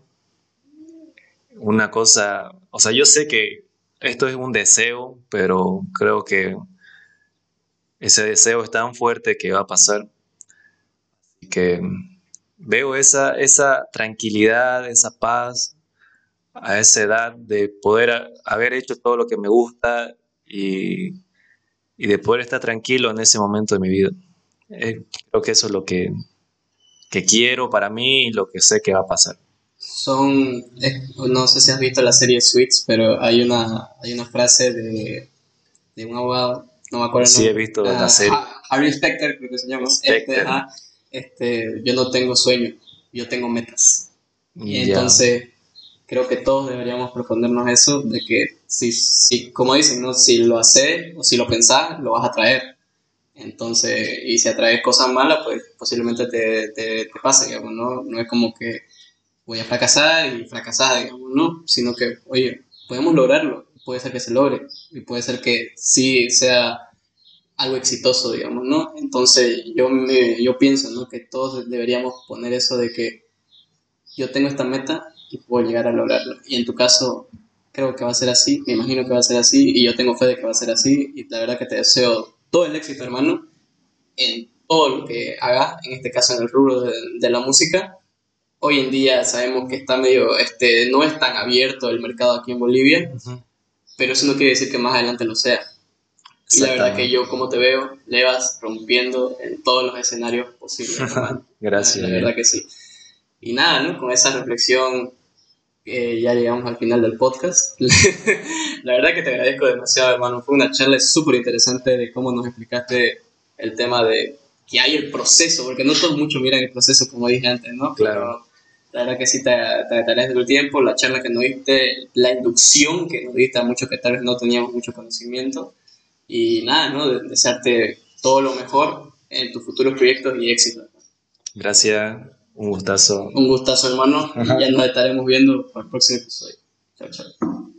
Speaker 2: Una cosa, o sea, yo sé que esto es un deseo, pero creo que ese deseo es tan fuerte que va a pasar. Así que veo esa, esa tranquilidad, esa paz a esa edad de poder haber hecho todo lo que me gusta y, de poder estar tranquilo en ese momento de mi vida. Eh, creo que eso es lo que, que quiero para mí y lo que sé que va a pasar
Speaker 1: son, no sé si has visto la serie Suits, pero hay una, hay una frase de, de un abogado, no me acuerdo.
Speaker 2: Sí, he visto la ah, serie.
Speaker 1: Harry Specter, creo que se llama. Este, este, yo no tengo sueños, yo tengo metas. Y entonces creo que todos deberíamos proponernos eso, de que si, si como dicen, ¿no? si lo haces o si lo pensás, lo vas a traer. Entonces, y si atraes cosas malas, pues posiblemente te, te, te pase, digamos, ¿no? No es como que voy a fracasar y fracasar, digamos, no, sino que, oye, podemos lograrlo, puede ser que se logre y puede ser que sí sea algo exitoso, digamos, ¿no? Entonces yo, me, yo pienso, ¿no? Que todos deberíamos poner eso de que yo tengo esta meta y puedo llegar a lograrlo. Y en tu caso, creo que va a ser así, me imagino que va a ser así y yo tengo fe de que va a ser así y la verdad que te deseo todo el éxito, hermano, en todo lo que hagas, en este caso en el rubro de, de la música hoy en día sabemos que está medio, este, no es tan abierto el mercado aquí en Bolivia, pero eso no quiere decir que más adelante lo sea. Y la verdad que yo, como te veo, le vas rompiendo en todos los escenarios posibles, [laughs]
Speaker 2: Gracias.
Speaker 1: La, verdad que sí. Y nada, ¿no? Con esa reflexión eh, ya llegamos al final del podcast. [laughs] la verdad que te agradezco demasiado, hermano. Fue una charla súper interesante de cómo nos explicaste el tema de que hay el proceso, porque no todos mucho miran el proceso, como dije antes, ¿no?
Speaker 2: Claro.
Speaker 1: la verdad que sí te, te agradezco el tiempo, la charla que nos diste, la inducción que nos diste a muchos que tal vez no teníamos mucho conocimiento. Y nada, ¿no? desearte todo lo mejor en tus futuros proyectos y éxitos.
Speaker 2: Gracias, un gustazo.
Speaker 1: Un gustazo, hermano. Ya nos estaremos viendo para el próximo episodio. Chao, chao.